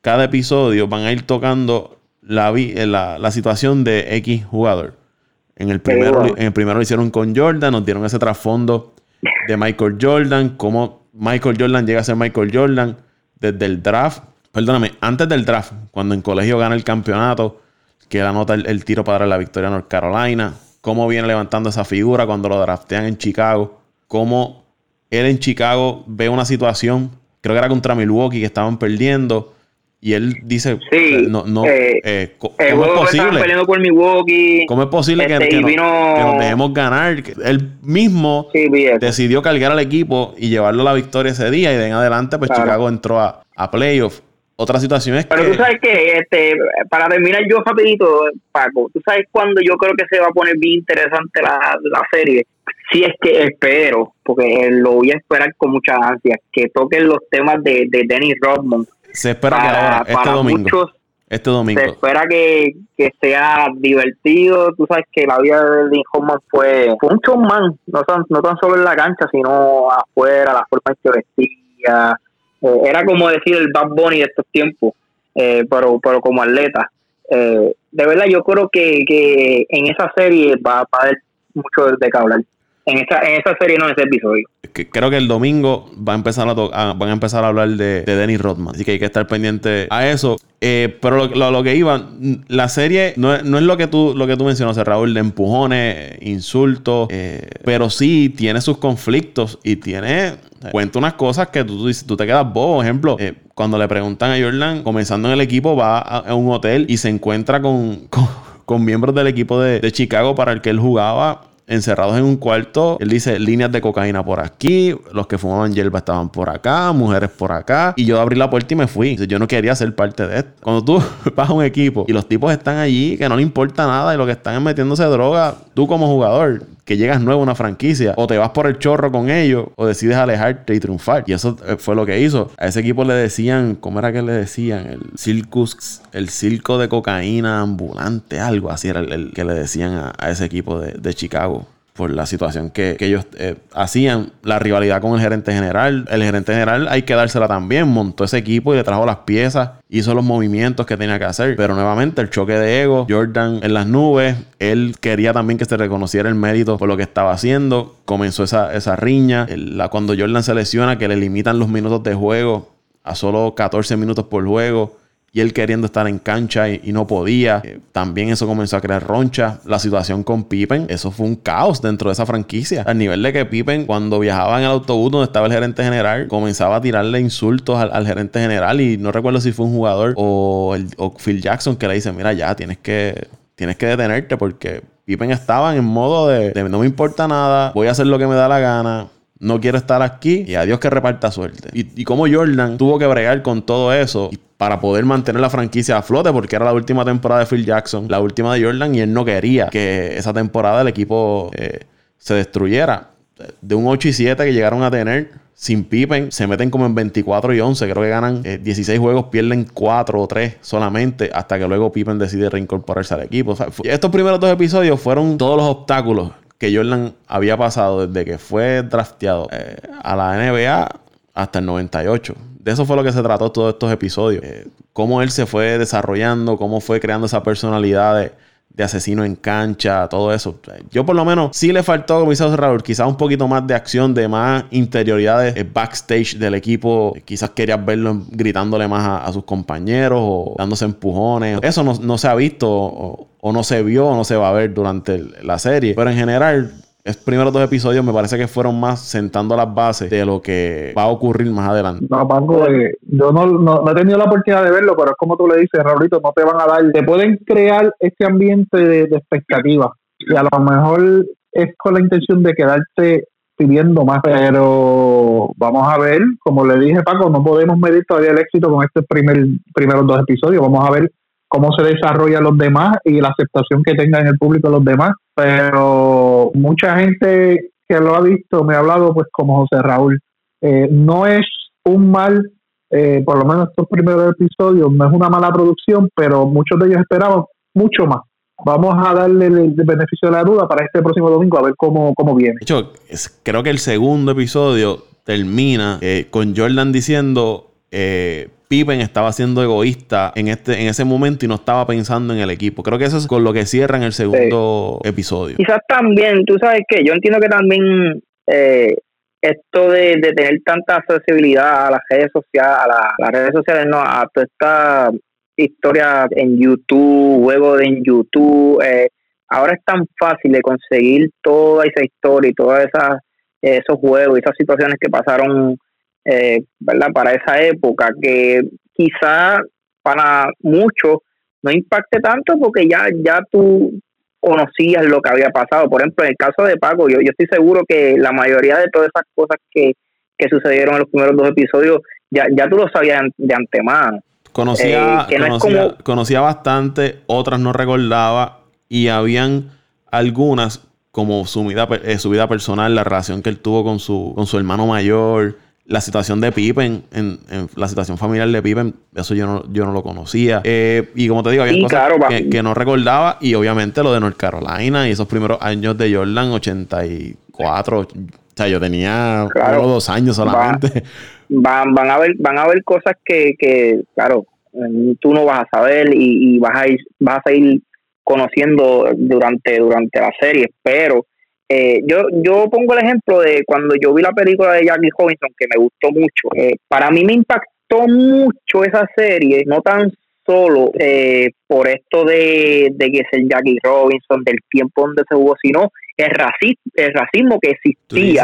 cada episodio, van a ir tocando la, eh, la, la situación de X jugador. En el, primero, en el primero lo hicieron con Jordan, nos dieron ese trasfondo de Michael Jordan, cómo Michael Jordan llega a ser Michael Jordan desde el draft, perdóname, antes del draft, cuando en colegio gana el campeonato, que anota el, el tiro para la victoria a North Carolina, cómo viene levantando esa figura cuando lo draftean en Chicago, cómo él en Chicago ve una situación, creo que era contra Milwaukee, que estaban perdiendo. Y él dice, sí, no, no, eh, eh, ¿cómo, es posible? Peleando por Milwaukee, ¿Cómo es posible que, este, nos, dejemos ganar? Él mismo decidió cargar al equipo y llevarlo a la victoria ese día y de en adelante pues Chicago entró a, a playoff. Otra situación es Pero tú sabes que, este, para terminar yo rapidito, Paco, tú sabes cuando yo creo que se va a poner bien interesante la, serie. Si es que espero, porque lo voy a esperar con mucha ansia, que toquen los temas de, de Dennis Rodman. Se espera que ahora, este domingo. este domingo. Se espera que, sea divertido. Tú sabes que la vida de Dennis Rodman fue, fue un showman, no tan, no tan solo en la cancha, sino afuera, la forma en que vestía, era como decir el Bad Bunny de estos tiempos, eh, pero, pero como atleta. Eh, de verdad, yo creo que, que en esa serie va, a haber mucho de qué hablar. En esa, en esa serie, no en ese episodio. creo que el domingo va a empezar a, van a empezar a hablar de, de Dennis Rodman. Así que hay que estar pendiente a eso. Eh, pero lo, lo, que iba, la serie no, no, es lo que tú, lo que tú mencionas, Raúl, de empujones, insultos, eh, pero sí tiene sus conflictos y tiene, cuenta unas cosas que tú, tú, te quedas bobo. Por ejemplo, eh, cuando le preguntan a Jordan, comenzando en el equipo, va a, un hotel y se encuentra con, con, miembros del equipo de, de Chicago para el que él jugaba encerrados en un cuarto. Él dice líneas de cocaína por aquí, los que fumaban hierba estaban por acá, mujeres por acá. Y yo abrí la puerta y me fui. Yo no quería ser parte de esto. Cuando tú vas a un equipo y los tipos están allí, que no le importa nada y lo que están es metiéndose droga, tú como jugador, que llegas nuevo a una franquicia, o te vas por el chorro con ellos, o decides alejarte y triunfar. Y eso eh, fue lo que hizo. A ese equipo le decían, ¿cómo era que le decían? El circus, el circo de cocaína ambulante, algo así era el, que le decían a, ese equipo de Chicago por la situación que, ellos eh, hacían, la rivalidad con el gerente general. El gerente general hay que dársela también, montó ese equipo y le trajo las piezas, hizo los movimientos que tenía que hacer. Pero nuevamente el choque de ego, Jordan en las nubes, él quería también que se reconociera el mérito por lo que estaba haciendo. Comenzó esa, esa riña. la, cuando Jordan se lesiona, que le limitan los minutos de juego a solo 14 minutos por juego y él queriendo estar en cancha y, no podía. Eh, también eso comenzó a crear roncha. La situación con Pippen, eso fue un caos dentro de esa franquicia. Al nivel de que Pippen, cuando viajaba en el autobús donde estaba el gerente general, comenzaba a tirarle insultos al, gerente general y no recuerdo si fue un jugador o, Phil Jackson que le dice, mira ya, tienes que, tienes que detenerte porque Pippen estaba en modo de, no me importa nada, voy a hacer lo que me da la gana, no quiero estar aquí y adiós que reparta suerte. Y, como Jordan tuvo que bregar con todo eso para poder mantener la franquicia a flote porque era la última temporada de Phil Jackson, la última de Jordan y él no quería que esa temporada el equipo eh, se destruyera. De un 8 y 7 que llegaron a tener sin Pippen, se meten como en 24 y 11, creo que ganan 16 eh, juegos, pierden 4 o 3 solamente hasta que luego Pippen decide reincorporarse al equipo. estos primeros dos episodios fueron todos los obstáculos que Jordan había pasado desde que fue drafteado eh, a la NBA hasta el 98. De eso fue lo que se trató todos estos episodios. Eh, cómo él se fue desarrollando, cómo fue creando esa personalidad de, asesino en cancha, todo eso. Yo por lo menos sí le faltó, como dice Raúl, quizás un poquito más de acción, de más interioridades eh, backstage del equipo. Quizás querías verlo gritándole más a, sus compañeros o dándose empujones. Eso no, se ha visto o, o, no se vio o no se va a ver durante la serie. Pero en general estos primeros dos episodios me parece que fueron más sentando las bases de lo que va a ocurrir más adelante. No, Paco, eh, yo no, no, he tenido la oportunidad de verlo, pero es como tú le dices, Raulito, no te van a dar, te pueden crear este ambiente de, expectativa. Y a lo mejor es con la intención de quedarte pidiendo más, pero vamos a ver, como le dije Paco, no podemos medir todavía el éxito con estos primer, primeros dos episodios, vamos a ver cómo se desarrollan los demás y la aceptación que tengan en el público los demás. Pero mucha gente que lo ha visto me ha hablado, pues como José Raúl, eh, no es un mal, eh, por lo menos estos primeros episodios, no es una mala producción, pero muchos de ellos esperaban mucho más. Vamos a darle el, beneficio de la duda para este próximo domingo a ver cómo, cómo viene. De hecho, creo que el segundo episodio termina eh, con Jordan diciendo eh, Pippen estaba siendo egoísta en este en ese momento y no estaba pensando en el equipo. Creo que eso es con lo que cierran el segundo episodio. Quizás también, tú sabes que yo entiendo que también eh, esto de, tener tanta accesibilidad a las redes sociales, a las redes sociales, no, a toda esta historia en YouTube, juegos en YouTube, eh, ahora es tan fácil de conseguir toda esa historia y todas esas esos juegos y esas situaciones que pasaron eh, ¿verdad? Para esa época, que quizá para muchos no impacte tanto porque ya, ya tú conocías lo que había pasado. Por ejemplo, en el caso de Paco, yo, yo estoy seguro que la mayoría de todas esas cosas que, que sucedieron en los primeros dos episodios, ya, ya tú lo sabías de antemano. Conocía, eh, conocía, bastante, otras no recordaba y habían algunas como su vida, eh, su vida personal, la relación que él tuvo con su, con su hermano mayor, la situación de Pippen, en, la situación familiar de Pippen, eso yo no, yo no lo conocía. Eh, y como te digo, había cosas que, no recordaba. Y obviamente lo de North Carolina y esos primeros años de Jordan, 84. O sea, yo tenía dos años solamente. van, van, a ver, van a ver cosas que, que, claro, tú no vas a saber y, vas a ir, vas a seguir conociendo durante durante la serie, pero eh, yo yo pongo el ejemplo de cuando yo vi la película de Jackie Robinson que me gustó mucho. Eh, para mí me impactó mucho esa serie, no tan solo eh, por esto de, de que es el Jackie Robinson, del tiempo donde se jugó, sino el racismo, el racismo que existía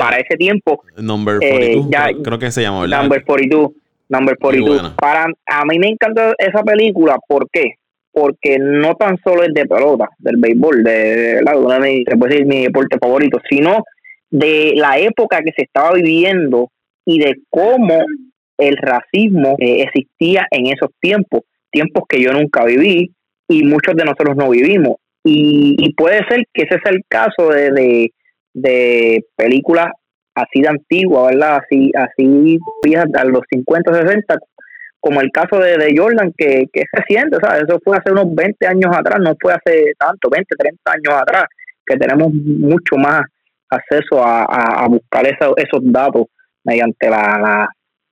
para ese tiempo. Number 42, eh, creo, que se llama, ¿verdad? Number 42. Number 42. Para, a mí me encanta esa película, ¿por qué? Porque no tan solo es de pelota, del béisbol, de, de, de mi, se puede decir mi deporte favorito, sino de la época que se estaba viviendo y de cómo el racismo eh, existía en esos tiempos, tiempos que yo nunca viví y muchos de nosotros no vivimos. Y, puede ser que ese sea el caso de, de, películas así de antiguas, ¿verdad? Así, así a los 50, 60, como el caso de, de Jordan, que, que es reciente, ¿sabes? Eso fue hace unos 20 años atrás, no fue hace tanto, 20, 30 años atrás, que tenemos mucho más acceso a, a, buscar esos datos mediante la,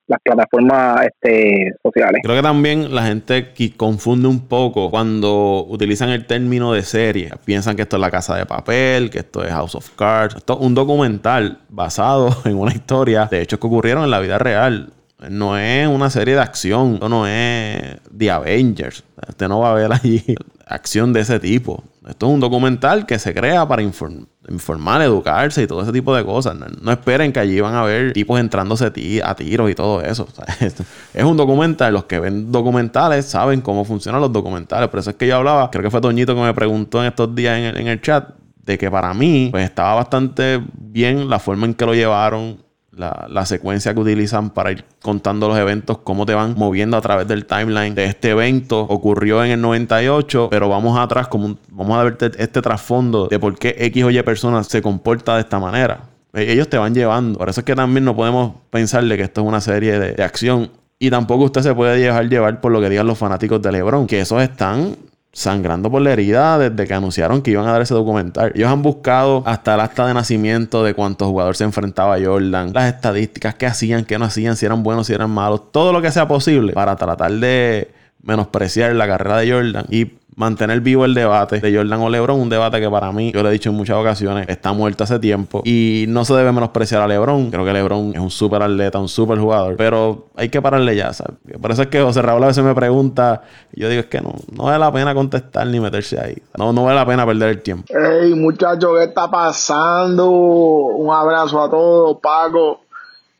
las plataformas este, sociales. Creo que también la gente confunde un poco cuando utilizan el término de serie. Piensan que esto es La Casa de Papel, que esto es House of Cards. Esto es un documental basado en una historia de hechos que ocurrieron en la vida real. No es una serie de acción. Esto no es The Avengers. Usted no va a ver ahí acción de ese tipo. Esto es un documental que se crea para informar, educarse y todo ese tipo de cosas. No, esperen que allí van a ver tipos entrándose a tiros y todo eso. es un documental. Los que ven documentales saben cómo funcionan los documentales. Por eso es que yo hablaba, creo que fue Toñito que me preguntó en estos días en el, en el chat, de que para mí pues estaba bastante bien la forma en que lo llevaron la, secuencia que utilizan para ir contando los eventos, cómo te van moviendo a través del timeline de este evento. Ocurrió en el 98, pero vamos atrás, como vamos a ver este trasfondo de por qué X o Y persona se comporta de esta manera. E, ellos te van llevando. Por eso es que también no podemos pensarle que esto es una serie de, de acción. Y tampoco usted se puede dejar llevar por lo que digan los fanáticos de LeBron, que esos están sangrando por la herida desde que anunciaron que iban a dar ese documental. Ellos han buscado hasta el acta de nacimiento de cuántos jugadores se enfrentaba a Jordan, las estadísticas, qué hacían, qué no hacían, si eran buenos, si eran malos, todo lo que sea posible para tratar de menospreciar la carrera de Jordan y mantener vivo el debate de Jordan o LeBron, un debate que para mí, yo lo he dicho en muchas ocasiones, está muerto hace tiempo y no se debe menospreciar a LeBron. Creo que LeBron es un súper atleta, un súper jugador, pero hay que pararle ya, ¿sabes? Por eso es que José Raúl a veces me pregunta y yo digo, es que no, no vale la pena contestar ni meterse ahí. No, no vale la pena perder el tiempo. Hey, muchachos, ¿qué está pasando? Un abrazo a todos, Paco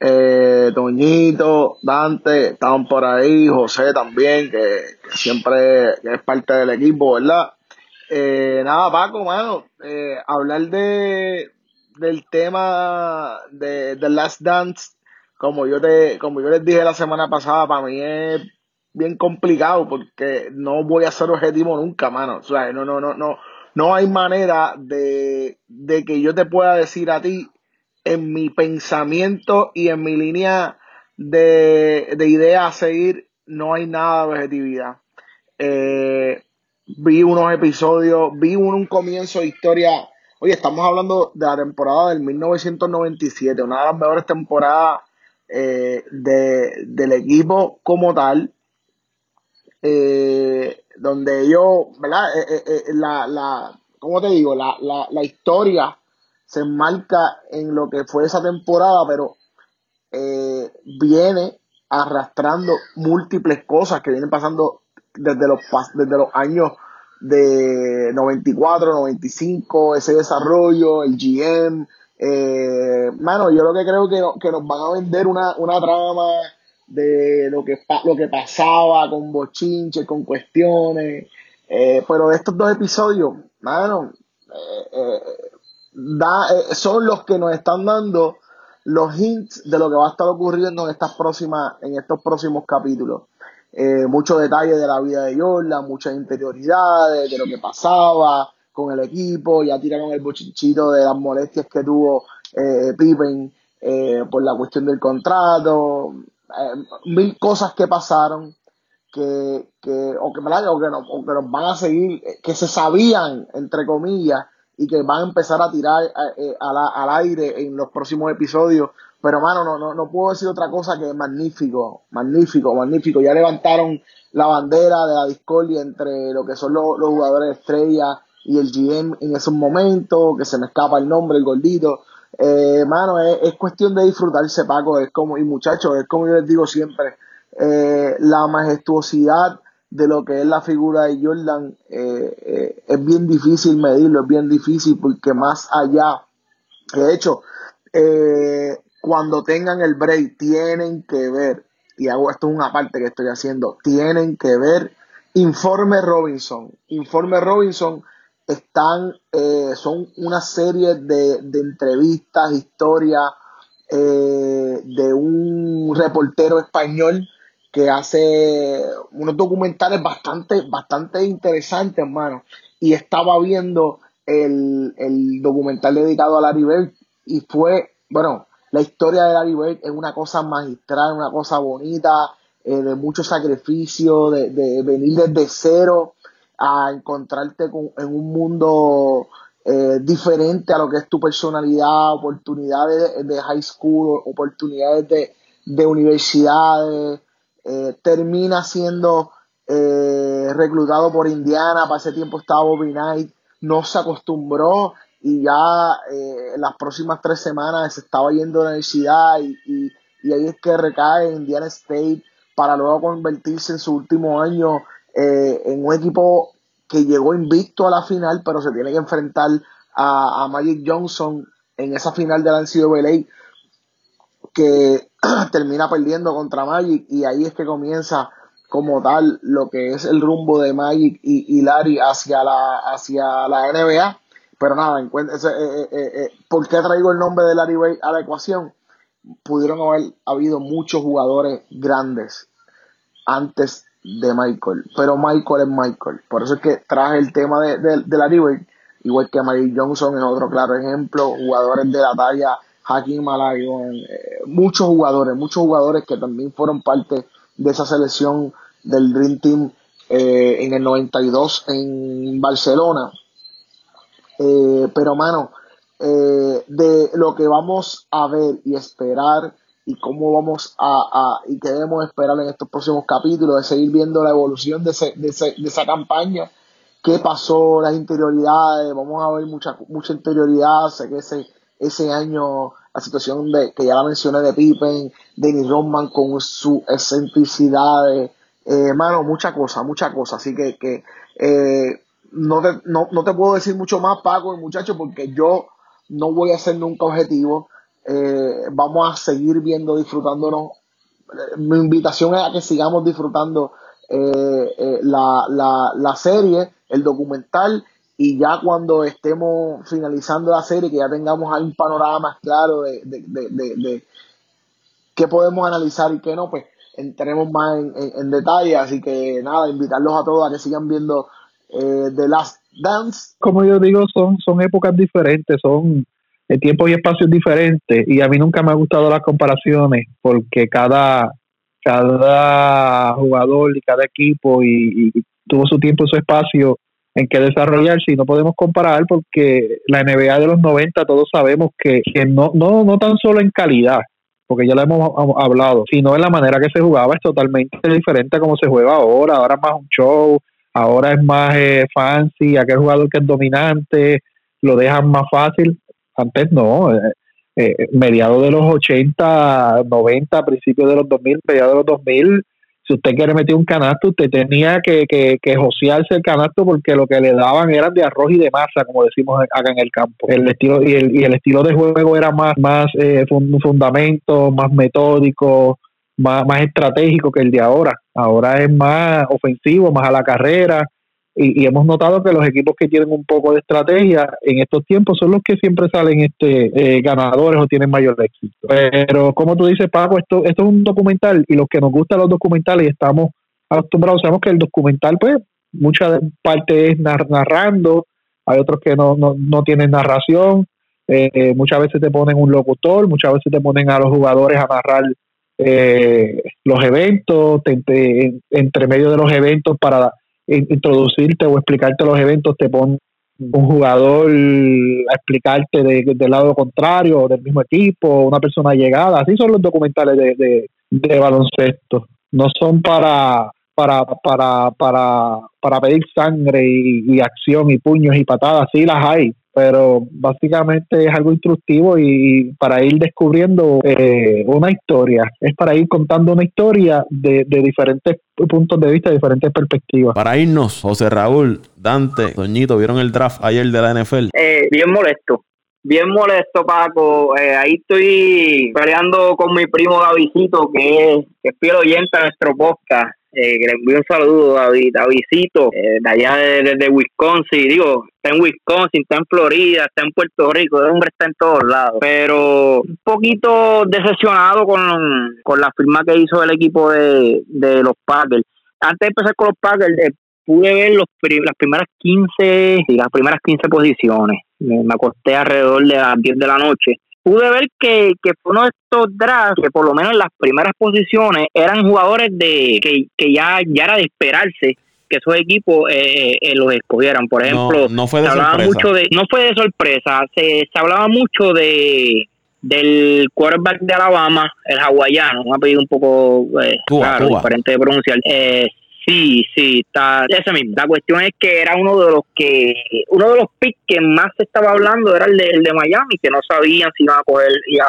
eh, Toñito, Dante, estaban por ahí, José también, que, siempre es parte del equipo, ¿verdad? Eh, nada, Paco, mano, eh, hablar de del tema de The Last Dance, como yo te, como yo les dije la semana pasada, para mí es bien complicado porque no voy a ser objetivo nunca, mano. O sea, no, no, no, no, no hay manera de, de que yo te pueda decir a ti en mi pensamiento y en mi línea de, de idea a seguir, no hay nada de objetividad. Eh, vi unos episodios, vi un, comienzo de historia. Oye, estamos hablando de la temporada del 1997, una de las mejores temporadas eh, del equipo como tal. Eh, donde ellos, ¿verdad? la, la, ¿cómo te digo? La, la, la historia se enmarca en lo que fue esa temporada, pero eh, viene arrastrando múltiples cosas que vienen pasando desde los, desde los años de 94, 95, ese desarrollo, el GM. Eh, mano, yo lo que creo que, que nos van a vender una, una trama de lo que, lo que pasaba con bochinches, con cuestiones. Eh, pero de estos dos episodios, mano, eh, eh, son los que nos están dando los hints de lo que va a estar ocurriendo en estas próximas, en estos próximos capítulos. Eh, muchos detalles de la vida de Jordan, muchas interioridades de lo que pasaba con el equipo, ya tiraron el bochinchito de las molestias que tuvo eh, Pippen eh, por la cuestión del contrato, mil cosas que pasaron que, que, o que, o que, o que nos van a seguir, que se sabían, entre comillas, y que van a empezar a tirar eh, eh, al aire en los próximos episodios pero mano, no, no, no puedo decir otra cosa que magnífico, magnífico, magnífico. Ya levantaron la bandera de la discordia entre lo que son los, los jugadores estrella y el GM en esos momentos, que se me escapa el nombre, el gordito. Eh, mano, es, es, cuestión de disfrutarse, Paco, es como, y muchachos, es como yo les digo siempre, eh, la majestuosidad de lo que es la figura de Jordan eh, eh, es bien difícil medirlo, es bien difícil porque más allá, de hecho, eh, cuando tengan el break tienen que ver, y hago esto es una parte que estoy haciendo, tienen que ver Informe Robinson. Informe Robinson están, eh, son una serie de, de entrevistas, historias de un reportero español que hace unos documentales bastante, bastante interesantes, hermano. Y estaba viendo el, el documental dedicado a Larry Bird y fue, bueno, la historia de Larry Bird es una cosa magistral, una cosa bonita, eh, de mucho sacrificio, de, de, venir desde cero a encontrarte con, en un mundo eh, diferente a lo que es tu personalidad, oportunidades de, high school, oportunidades de, de universidades, eh, termina siendo eh, reclutado por Indiana, para ese tiempo estaba Bobby Knight, no se acostumbró y ya eh, las próximas tres semanas se estaba yendo a la universidad y, ahí es que recae Indiana State para luego convertirse en su último año eh, en un equipo que llegó invicto a la final, pero se tiene que enfrentar a, a Magic Johnson en esa final de la NCAA que termina perdiendo contra Magic y ahí es que comienza como tal lo que es el rumbo de Magic y, Larry hacia la, hacia la NBA. Pero nada, eh, eh, eh, eh, ¿por qué traigo el nombre de Larry Bay a la ecuación? Pudieron haber habido muchos jugadores grandes antes de Michael, pero Michael es Michael. Por eso es que traje el tema de, de, de Larry Bay, igual que Magic Johnson es otro claro ejemplo, jugadores de la talla Hakim Malayo, eh, muchos jugadores, muchos jugadores que también fueron parte de esa selección del Dream Team eh, en el 92 en Barcelona. Eh, pero, mano, eh, de lo que vamos a ver y esperar y cómo vamos a, a, y que debemos esperar en estos próximos capítulos, de seguir viendo la evolución de, ese, de, ese, de esa campaña, qué pasó, las interioridades, vamos a ver mucha, mucha interioridad, sé que ese, ese año la situación de que ya la mencioné de Pippen, Dennis Rodman con su excentricidad, eh, hermano, mucha cosa, mucha cosa. Así que, que eh, no, te, no, no, te puedo decir mucho más, Paco y muchachos, porque yo no voy a ser nunca objetivo. Eh, vamos a seguir viendo, disfrutándonos. Mi invitación es a que sigamos disfrutando la, la, la serie, el documental y ya cuando estemos finalizando la serie, que ya tengamos ahí un panorama más claro de, de, de, qué podemos analizar y qué no, pues entremos más en, en, en, detalle. Así que nada, invitarlos a todos a que sigan viendo eh, The Last Dance. Como yo digo, son, son épocas diferentes, son tiempos y espacios diferentes y a mí nunca me ha gustado las comparaciones porque cada, cada jugador y cada equipo y, y tuvo su tiempo y su espacio en qué desarrollar si no podemos comparar porque la NBA de los 90 todos sabemos que, que no, no, no tan solo en calidad, porque ya lo hemos hablado, sino en la manera que se jugaba es totalmente diferente a como se juega ahora, ahora es más un show, ahora es más eh, fancy, aquel jugador que es dominante, lo dejan más fácil, antes no, eh, eh, mediados de los 80, 90, principios de los 2000, mediados de los 2000, si usted quiere meter un canasto, usted tenía que, que, que josearse el canasto porque lo que le daban eran de arroz y de masa, como decimos acá en el campo. El estilo y el, y el estilo de juego era más, más eh, fundamento, más metódico, más, más estratégico que el de ahora. Ahora es más ofensivo, más a la carrera, y, hemos notado que los equipos que tienen un poco de estrategia en estos tiempos son los que siempre salen este eh, ganadores o tienen mayor éxito. Pero como tú dices, Paco, esto, esto es un documental y los que nos gustan los documentales y estamos acostumbrados, sabemos que el documental, pues, mucha parte es narrando, hay otros que no, no, no tienen narración, eh, muchas veces te ponen un locutor, muchas veces te ponen a los jugadores a narrar eh, los eventos, te, entre medio de los eventos para introducirte o explicarte los eventos, te ponen un jugador a explicarte del lado contrario, del mismo equipo, una persona llegada. Así son los documentales de, de, baloncesto. No son para, para, para, para, para pedir sangre y, y acción y puños y patadas. Sí las hay, pero básicamente es algo instructivo y, para ir descubriendo eh, una historia, es para ir contando una historia de, diferentes puntos de vista, diferentes perspectivas. Para irnos, José Raúl, Dante, Doñito, ¿vieron el draft ayer de la NFL? Eh, bien molesto. Bien molesto, Paco. Eh, ahí estoy peleando con mi primo Davidito, que es, que es fiel oyente a nuestro podcast eh, un saludo a Davidito, eh, de allá de, Wisconsin. Digo, está en Wisconsin, está en Florida, está en Puerto Rico, el hombre está en todos lados. Pero un poquito decepcionado con, la firma que hizo el equipo de, los Packers. Antes de empezar con los Packers, eh, pude ver los, las primeras 15, las primeras 15 posiciones. Me, me acosté alrededor de las 10 de la noche pude ver que, que fue uno de estos drafts que por lo menos en las primeras posiciones eran jugadores de que, que ya, ya era de esperarse que esos equipos eh, eh, los escogieran. Por ejemplo, no, fue de sorpresa. mucho de, no fue de sorpresa, se, se hablaba mucho de del quarterback de Alabama, el hawaiano, un apellido un poco eh, diferente de pronunciar. Eh, Sí, sí, está ese mismo. La cuestión es que era uno de los que, uno de los picks que más se estaba hablando era el de, el de Miami, que no sabían si iban a coger ya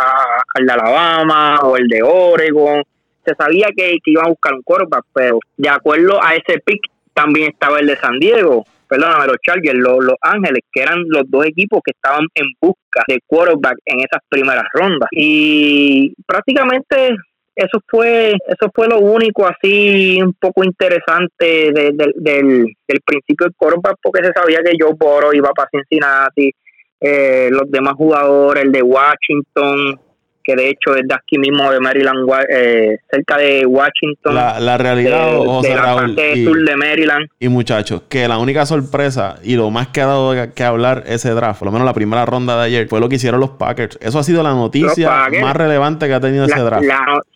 el de Alabama o el de Oregon. Se sabía que, iban a buscar un quarterback, pero de acuerdo a ese pick también estaba el de San Diego, perdóname, los Chargers, los, los Ángeles, que eran los dos equipos que estaban en busca de quarterback en esas primeras rondas. Y prácticamente eso fue eso fue lo único así un poco interesante del, del principio del quarterback porque se sabía que Joe Boro iba para Cincinnati eh, los demás jugadores el de Washington que de hecho es de aquí mismo de Maryland, eh, cerca de Washington. La, realidad, de, la parte y, sur de Maryland. Y muchachos, que la única sorpresa y lo más que ha dado que hablar ese draft, por lo menos la primera ronda de ayer, fue lo que hicieron los Packers. Eso ha sido la noticia más relevante que ha tenido ese draft.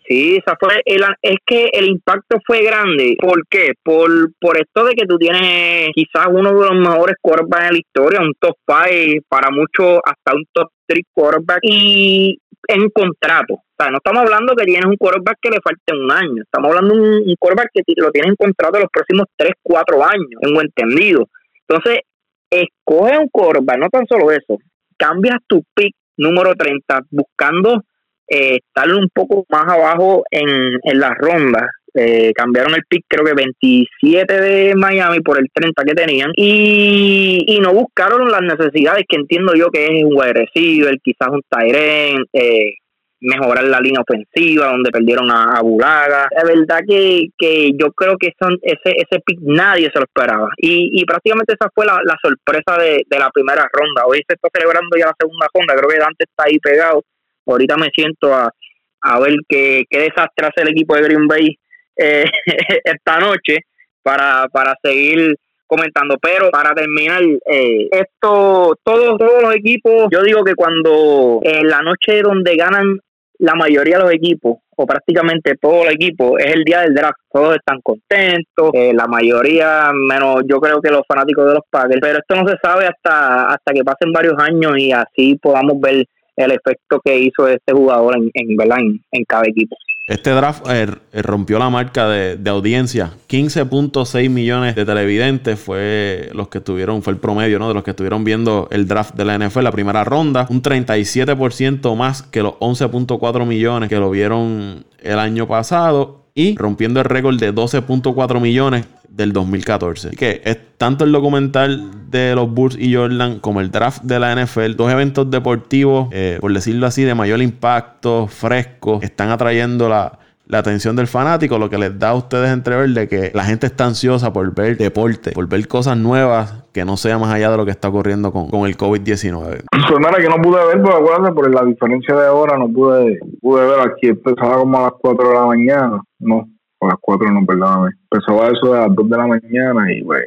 sí, esa fue es que el impacto fue grande. ¿Por qué? Por, por esto de que tú tienes quizás uno de los mejores quarterbacks en la historia, un top 5, para muchos hasta un top 3 quarterback. Y en contrato. O sea, no estamos hablando que tienes un quarterback que le falte un año. Estamos hablando de un, quarterback que lo tienes en contrato los próximos 3, 4 años, en entendido. Entonces, escoge un quarterback, no tan solo eso. Cambias tu pick número 30 buscando eh, estar un poco más abajo en, en las rondas. Eh, cambiaron el pick creo que 27 de Miami por el 30 que tenían y, no buscaron las necesidades que entiendo yo que es un wide receiver, quizás un Tyren, eh, mejorar la línea ofensiva donde perdieron a, Bulaga. Es verdad que, que yo creo que son, ese, ese pick nadie se lo esperaba y, y prácticamente esa fue la, la sorpresa de, de la primera ronda. Hoy se está celebrando ya la segunda ronda, creo que Dante está ahí pegado. Ahorita me siento a, a ver qué, qué desastre hace el equipo de Green Bay eh, esta noche para, para seguir comentando. Pero para terminar, eh, esto, todos, todos los equipos, yo digo que cuando en la noche donde ganan la mayoría de los equipos, o prácticamente todo el equipo, es el día del draft. Todos están contentos, eh, la mayoría, menos yo creo que los fanáticos de los Packers. Pero esto no se sabe hasta, hasta que pasen varios años y así podamos ver el efecto que hizo este jugador en, en, en cada equipo. Este draft eh, eh, rompió la marca de, audiencia. 15.6 millones de televidentes fue los que estuvieron, fue el promedio, ¿no? De los que estuvieron viendo el draft de la NFL, la primera ronda. Un 37% más que los 11.4 millones que lo vieron el año pasado. Y rompiendo el récord de 12.4 millones del 2014. Así que es tanto el documental de los Bulls y Jordan como el draft de la NFL, dos eventos deportivos, eh, por decirlo así, de mayor impacto, frescos, están atrayendo la, la atención del fanático, lo que les da a ustedes entrever de que la gente está ansiosa por ver deporte, por ver cosas nuevas que no sea más allá de lo que está ocurriendo con, el COVID-19. Pues nada, que no pude ver, pues acuérdate, por la diferencia de hora no pude, pude ver aquí, empezaba como a las 4 de la mañana, no, a las 4 no, perdóname. Empezaba eso de las 2 de la mañana y, pues,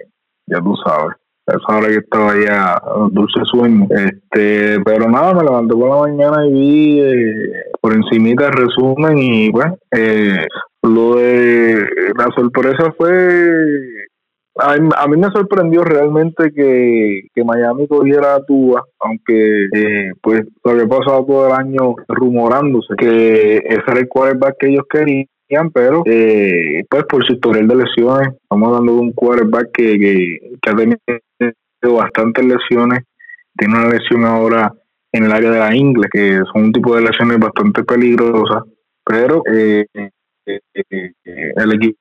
ya tú sabes. Esa hora que estaba ya dulce sueño. Este, pero nada, me levanté por la mañana y vi eh, por encimita el resumen y bueno, eh, lo de la sorpresa fue a mí, a mí me sorprendió realmente que, que Miami cogiera a Tua, aunque eh, pues lo había pasado todo el año rumorándose que ese era el quarterback que ellos querían, pero eh, pues por su historial de lesiones, estamos hablando de un quarterback que, ha tenido bastantes lesiones, tiene una lesión ahora en el área de la ingle, que son un tipo de lesiones bastante peligrosas, pero eh, el equipo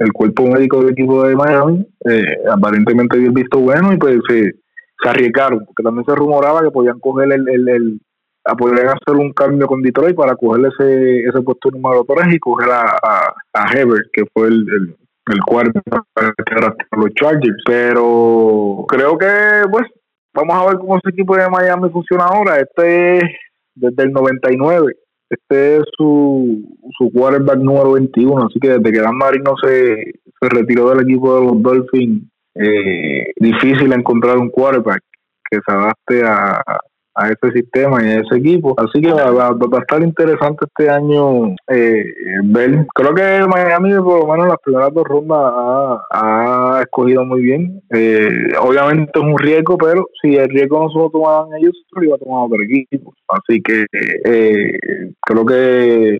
el cuerpo médico del equipo de Miami eh, aparentemente había visto bueno y pues se, arriesgaron, porque también se rumoraba que podían coger el, el, el hacer un cambio con Detroit para coger ese, ese puesto número 3 y coger a, a, a Heber, que fue el, el, el cuarto para los Chargers. Pero creo que, pues, vamos a ver cómo ese equipo de Miami funciona ahora. Este es desde el 99 este es su, su quarterback número 21, así que desde que Dan Marino se, se retiró del equipo de los Dolphins, eh, difícil encontrar un quarterback que se adapte a, a ese sistema y a ese equipo. Así que va, va, a estar interesante este año eh, ver. Creo que Miami, por lo menos las primeras dos rondas, ha, escogido muy bien. Eh, obviamente es un riesgo, pero si el riesgo no se lo tomaban ellos, se lo iba a tomar otro equipo. Así que eh, creo que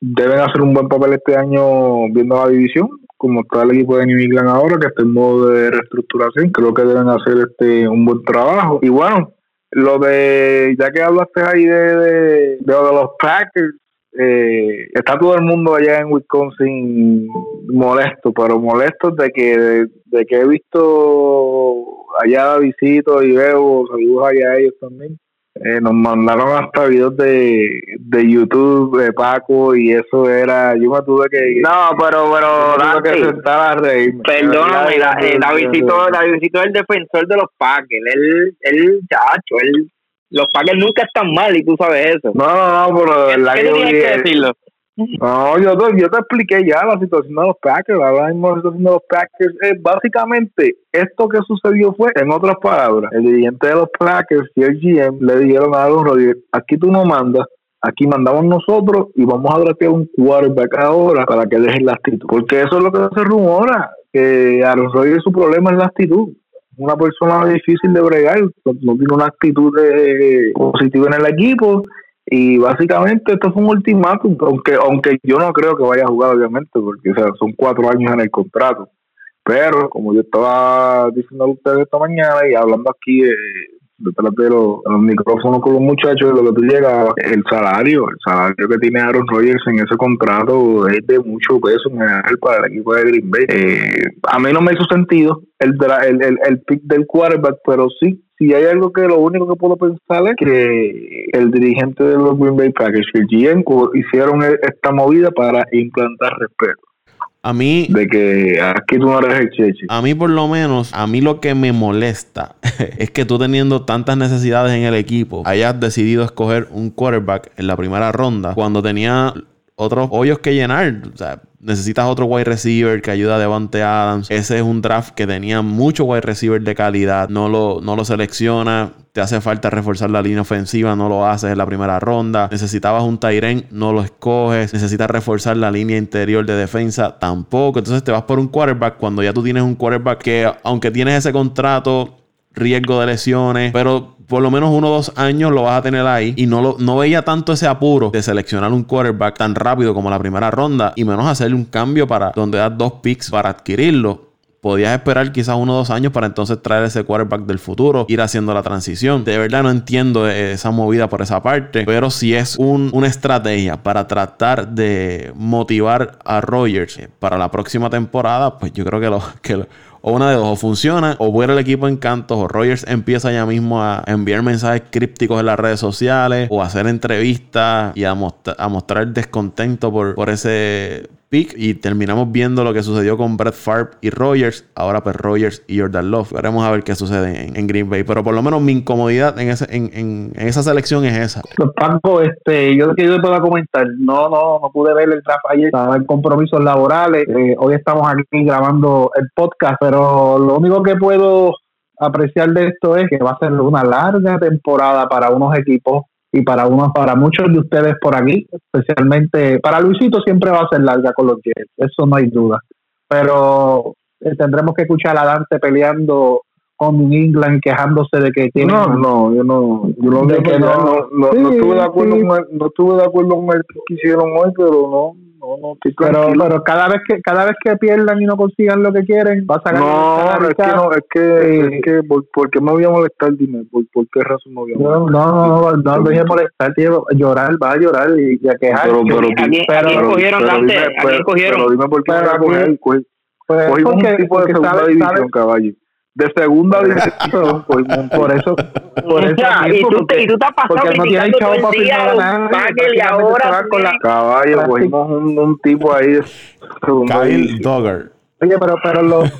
deben hacer un buen papel este año viendo la división como está el equipo de New England ahora, que está en modo de reestructuración, creo que deben hacer este un buen trabajo. Y bueno, lo de, ya que hablaste ahí de, de, los Packers, eh, está todo el mundo allá en Wisconsin molesto, pero molesto de que, de, que he visto allá visito y veo, saludos allá a ellos también, eh, nos mandaron hasta videos de, de YouTube de Paco y eso era, yo me tuve que no, pero pero Dante, que sentar a Perdóname, la, eh, la, visitó, la visitó el defensor de los Packers, el, el chacho, el, los Packers nunca están mal y tú sabes eso. No, no, no, pero de verdad que, que decirlo. No, yo te, yo te expliqué ya la situación de los Packers, ahora mismo la situación de los Packers. es básicamente, esto que sucedió fue, en otras palabras, el dirigente de los Packers y el GM le dijeron a Aaron Rodgers, aquí tú no mandas, aquí mandamos nosotros y vamos a draftear un quarterback ahora para que deje la actitud. Porque eso es lo que se rumora, que Aaron Rodgers su problema es la actitud una persona difícil de bregar, no tiene una actitud positiva en el equipo y básicamente esto es un ultimátum, aunque aunque yo no creo que vaya a jugar obviamente, porque son cuatro años en el contrato. Pero como yo estaba diciendo a ustedes esta mañana y hablando aquí de, detrás de los, micrófonos con los muchachos, lo que tú llegas, el salario, el salario que tiene Aaron Rodgers en ese contrato es de mucho peso en general para el equipo de Green Bay. Eh, a mí no me hizo sentido el, el, el, el pick del quarterback, pero sí si hay algo que lo único que puedo pensar es que el dirigente de los Green Bay Packers, el GM, hicieron e, esta movida para implantar respeto. A mí. De que aquí tú no eres el cheche. A mí, por lo menos, a mí lo que me molesta es que tú teniendo tantas necesidades en el equipo, hayas decidido escoger un quarterback en la primera ronda cuando tenía otros hoyos que llenar. O sea, necesitas otro wide receiver que ayuda a Devante Adams. Ese es un draft que tenía mucho wide receiver de calidad. No lo, no lo selecciona. Te hace falta reforzar la línea ofensiva. No lo haces en la primera ronda. Necesitabas un Tyren. No lo escoges. Necesitas reforzar la línea interior de defensa. Tampoco. Entonces te vas por un quarterback cuando ya tú tienes un quarterback que, aunque tienes ese contrato riesgo de lesiones, pero por lo menos uno o dos años lo vas a tener ahí. Y no, lo, no veía tanto ese apuro de seleccionar un quarterback tan rápido como la primera ronda y menos hacerle un cambio para donde das dos picks para adquirirlo. Podías esperar quizás uno o dos años para entonces traer ese quarterback del futuro, ir haciendo la transición. De verdad no entiendo esa movida por esa parte, pero si es una estrategia para tratar de motivar a Rogers para la próxima temporada, pues yo creo que lo, que o una de dos, o funciona, o vuelve el equipo en cantos, o Rogers empieza ya mismo a enviar mensajes crípticos en las redes sociales, o a hacer entrevistas y a, a mostrar descontento por, por ese y terminamos viendo lo que sucedió con Brett Favre y Rogers. Ahora pues Rogers y Jordan Love. Veremos a ver qué sucede en, Green Bay. Pero por lo menos mi incomodidad en, ese, en, en, esa selección es esa. Pues, Paco, este, yo que yo puedo comentar. No, no, no pude ver el draft ayer. Estaba compromisos laborales. Eh, hoy estamos aquí grabando el podcast, pero lo único que puedo apreciar de esto es que va a ser una larga temporada para unos equipos y para unos, para muchos de ustedes por aquí, especialmente para Luisito siempre va a ser larga con los Jets, eso no hay duda. Pero eh, tendremos que escuchar a Dante peleando con England quejándose de que tiene No, no, yo no, yo no, De que no- no, no, Sí, no estuve de acuerdo sí. con el, no estuve de acuerdo con el que hicieron hoy, pero no, no, no pero, pero cada vez que cada vez que pierdan y no consigan lo que quieren va a sacar no, el es que no, es que, Sí. es que por, ¿por qué me voy a molestar? Dime, ¿por, por qué razón me voy a no, molestar? no, no, no, no deje de molestar, tío, llorar, va a llorar y, y a quejarse. Pero, pero, ¿A quién- a quién cogieron, Dante? ¿A quién cogieron? Pero dime por qué me Pero voy a. Cogi- Pues, Cogimos porque- un tipo de segunda división, caballo. De segunda división, un por eso, por eso Ya, y, tú, porque- te- y tú te has pasado porque no tiene chavo el para día firmar a a los nadie, Packers y ahora con la- Caballo, cogimos un, un tipo ahí Kyle. Dogger. Oye, pero, pero los,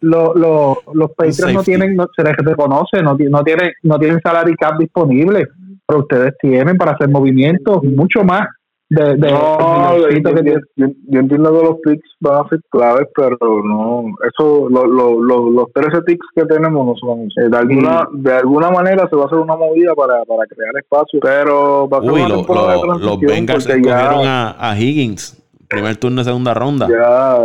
los, los, los Patriots no tienen, no, se les reconoce, no, no, tienen, no tienen salary cap disponible, pero ustedes tienen para hacer movimientos mucho más de, de No, de yo, que yo- yo- yo entiendo que los picks van a ser claves, pero no, eso, lo, lo, lo- los 13 picks que tenemos no son, eh, de alguna, de alguna manera se va a hacer una movida para, para crear espacio, pero va a ser Uy, una lo- temporada de lo- los Bengals porque ya- escogieron a, a Higgins. Primer turno de segunda ronda. ya,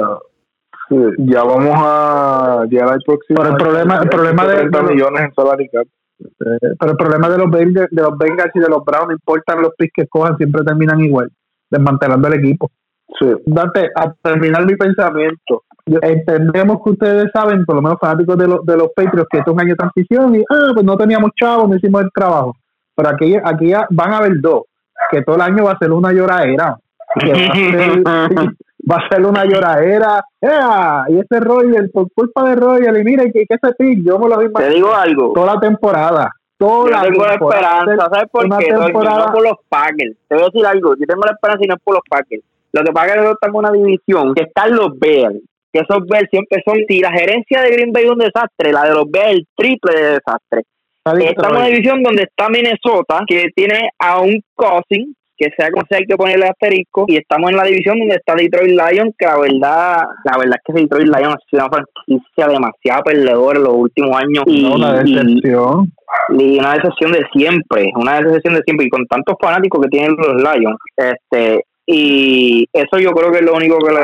sí, ya vamos a llegar al próximo. Pero el problema- el problema de- 30 de- millones en salary cap. Eh, pero el problema de los Bengals, de los Bengals y de los Browns, no importan los picks que escojan, siempre terminan igual, desmantelando el equipo. Sí. Dante, a terminar mi pensamiento, entendemos que ustedes saben, por lo menos fanáticos de, los de los Patriots, que es un año de transición y, ah, pues no teníamos chavos, no hicimos el trabajo. Pero aquí, aquí van a haber dos, que todo el año va a ser una lloradera. que va, a ser, va a ser una lloradera. ¡Ea! Y ese Royal, por culpa de Royal, y miren que, que ese pick, yo me lo vi Te digo algo. toda la temporada. Toda Yo la tengo la esperanza, ¿sabes por Una qué? No, temporada- No por los Packers. Te voy a decir algo, yo tengo la esperanza y no es por los Packers. Lo que pasa es que nosotros estamos en una división que están los Bears, que esos Bears siempre son, si la gerencia de Green Bay es un desastre, la de los Bears el triple de desastre. Estamos en una división donde está Minnesota, que tiene a un cousin, que sea como sea hay que ponerle asterisco, y estamos en la división donde está Detroit Lions, que la verdad, la verdad es que Detroit Lions ha sido una franquicia demasiado perdedora en los últimos años. Y, no, una decepción. y una decepción de siempre, una decepción de siempre, y con tantos fanáticos que tienen los Lions, este y eso yo creo que es lo único que le,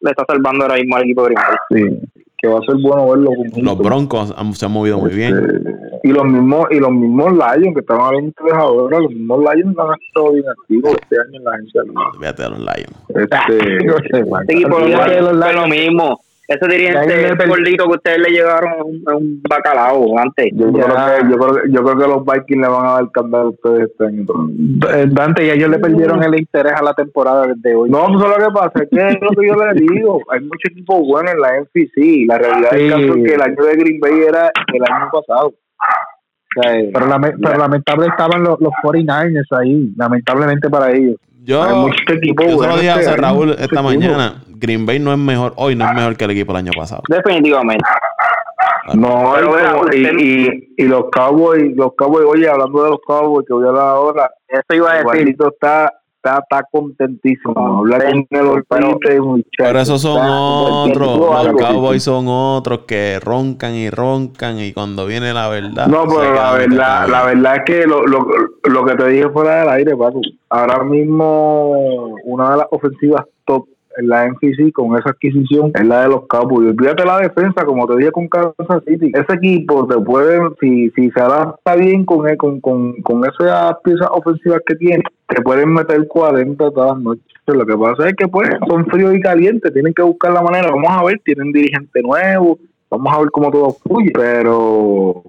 le está salvando ahora mismo al equipo de Green Bay. Sí, que va a ser bueno verlo. Los Broncos han- se han movido muy bien. Este, y los mismos y los mismos Lions que estaban hablando ustedes ahora, los mismos Lions han estado bien activos este año en la agencia libre. Fíjate de los Lions. Este, Este no de los es Lions. lo mismo. Ese dirigente Lions le per- gordito que ustedes le llevaron es un, un bacalao antes. yo, creo que, yo, creo que, yo creo que los Vikings le van a dar candado a ustedes este año. Eh, Dante, ya ellos le perdieron el interés a la temporada desde hoy. No, no sé lo que pasa, es que es lo que yo les digo. Hay muchos equipos buenos en la NFC. La realidad Sí. del caso es que el año de Green Bay era el año pasado. Pero, lame- pero lamentable estaban los, los 49ers ahí, lamentablemente para ellos. Yo, equipos yo se lo dije a este Raúl esta mañana. Green Bay no es mejor, hoy no es mejor que el equipo del año pasado. Definitivamente. No, Pero y, los Cowboys, los Cowboys, oye, hablando de los Cowboys, que voy a hablar ahora, Eso iba a decir. Está, está, está contentísimo. No, Habla pero- con el olpite, muchacho. Pero esos son Está otros. Los algo. Cowboys son otros que roncan y roncan y cuando viene la verdad. No, pero la verdad, la verdad es que lo, lo, lo que te dije fuera del aire, Paco, ahora mismo una de las ofensivas top en la NFC con esa adquisición es la de los Cowboys. Olvídate la defensa, como te dije con Kansas City. Ese equipo te puede, si, si se adapta bien con, con, con, con esas piezas ofensivas que tiene, te pueden meter 40 todas las noches. Lo que pasa es que pues son fríos y calientes, tienen que buscar la manera. Vamos a ver, tienen dirigente nuevo, vamos a ver cómo todo fluye, pero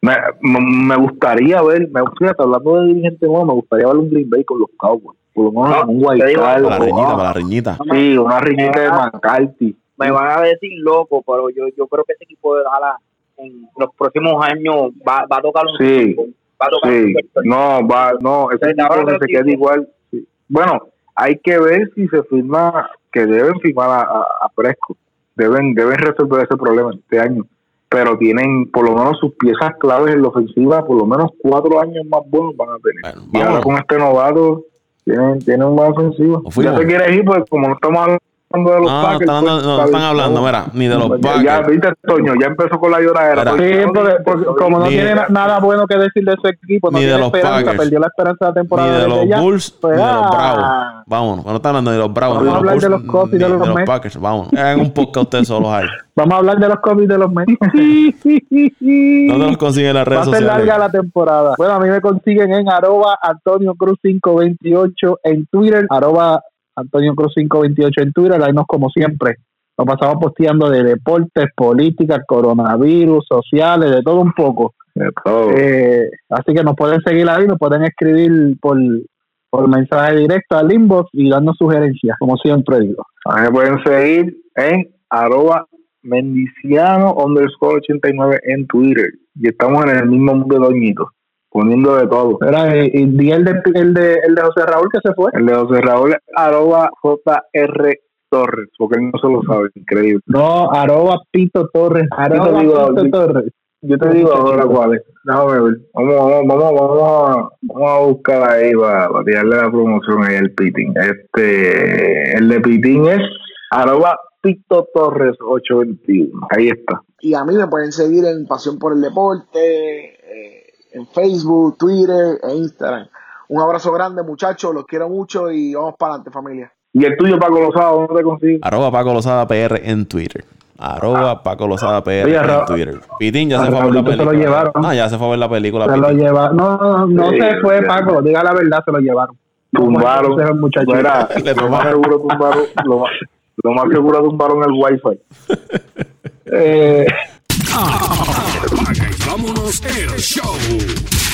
me, me- gustaría ver, me fíjate, hablando de dirigente nuevo, me gustaría ver un Green Bay con los Cowboys, por lo menos No, un card, Para la riñita, para la riñita. Sí, una riñita de McCarthy. me van a decir loco, pero yo yo creo que ese equipo de Dallas en los próximos años va, va a tocar un Sí, va a tocar Sí, un no, va, no, ese equipo que se queda igual. sí. Bueno, hay que ver si se firma, que deben firmar a, a, a Presco. Deben, deben resolver ese problema este año. Pero tienen por lo menos sus piezas claves en la ofensiva, por lo menos cuatro años más buenos van a tener. Bueno, y ahora vamos. con este novato, tienen, tienen una ofensiva. ¿O fuimos? Ya te quieres ir, pues como no estamos hablando hablando de los No, no, Packers. están hablando- pues, no, está están hablando, mira, ni de los Ya, Packers. viste, Toño, ya empezó con la lloradera. Sí, porque, porque como no Ni- tiene na- nada bueno que decir de su equipo, no Ni de tiene los esperanza, Packers. perdió la esperanza de la temporada Ni de los ya. Bulls, Pues, ni de los Bravos. Vámonos, no está hablando de los Bravos, Vamos ni a de los hablar de los Cubs y ni de los Mets. Packers. Vámonos. Hagan un podcast ustedes solos ahí. Vamos a hablar de los COVID de los Mets. ¿Dónde los consiguen en las Va redes a ser sociales? larga la temporada. Bueno, a mí me consiguen en arroba Antonio Cruz 528 en Twitter, arroba Antonio Cruz 528 en Twitter, ahí nos como siempre. Nos pasamos posteando de deportes, política, coronavirus, sociales, de todo un poco. Todo. Eh, así que nos pueden seguir ahí, nos pueden escribir por, por mensaje directo al inbox y darnos sugerencias, como siempre digo. A mí me pueden seguir en arroba mendiciano underscore 89 en Twitter. Y estamos en el mismo mundo de Doñito, poniendo de todo. Era, y di el de, el, de, el de José Raúl que se fue. El de José Raúl, arroba JR Torres, porque él no se lo sabe, increíble. No, arroba Pito Torres. Arroba te digo, Pito yo- Torres. Yo te digo ahora cuál es. Déjame ver. Vamos, vamos, vamos, vamos, a, vamos a buscar ahí para, para tirarle la promoción ahí al Pitín. Este, el de Pitín es arroba Pito Torres 821. Ahí está. Y a mí me pueden seguir en Pasión por el Deporte, eh, en Facebook, Twitter e Instagram. Un abrazo grande, muchachos. Los quiero mucho y vamos para adelante, familia. Y el tuyo, Paco Lozado, ¿dónde te consigo? Arroba Paco Lozada PR en Twitter. Arroba Paco Lozada PR Oye, en Twitter. Pitín ya se fue a ver la Raulito se lo película. llevaron. Ah, ya se fue a ver la película. Se lo Pitín. lleva. No, no, no Sí, se fue, sí. Paco. Diga la verdad, se lo llevaron. Tumbaron. Mira, Le lo más seguro tumbaron, lo más, lo más seguro tumbaron el wifi. Eh, vámonos el show.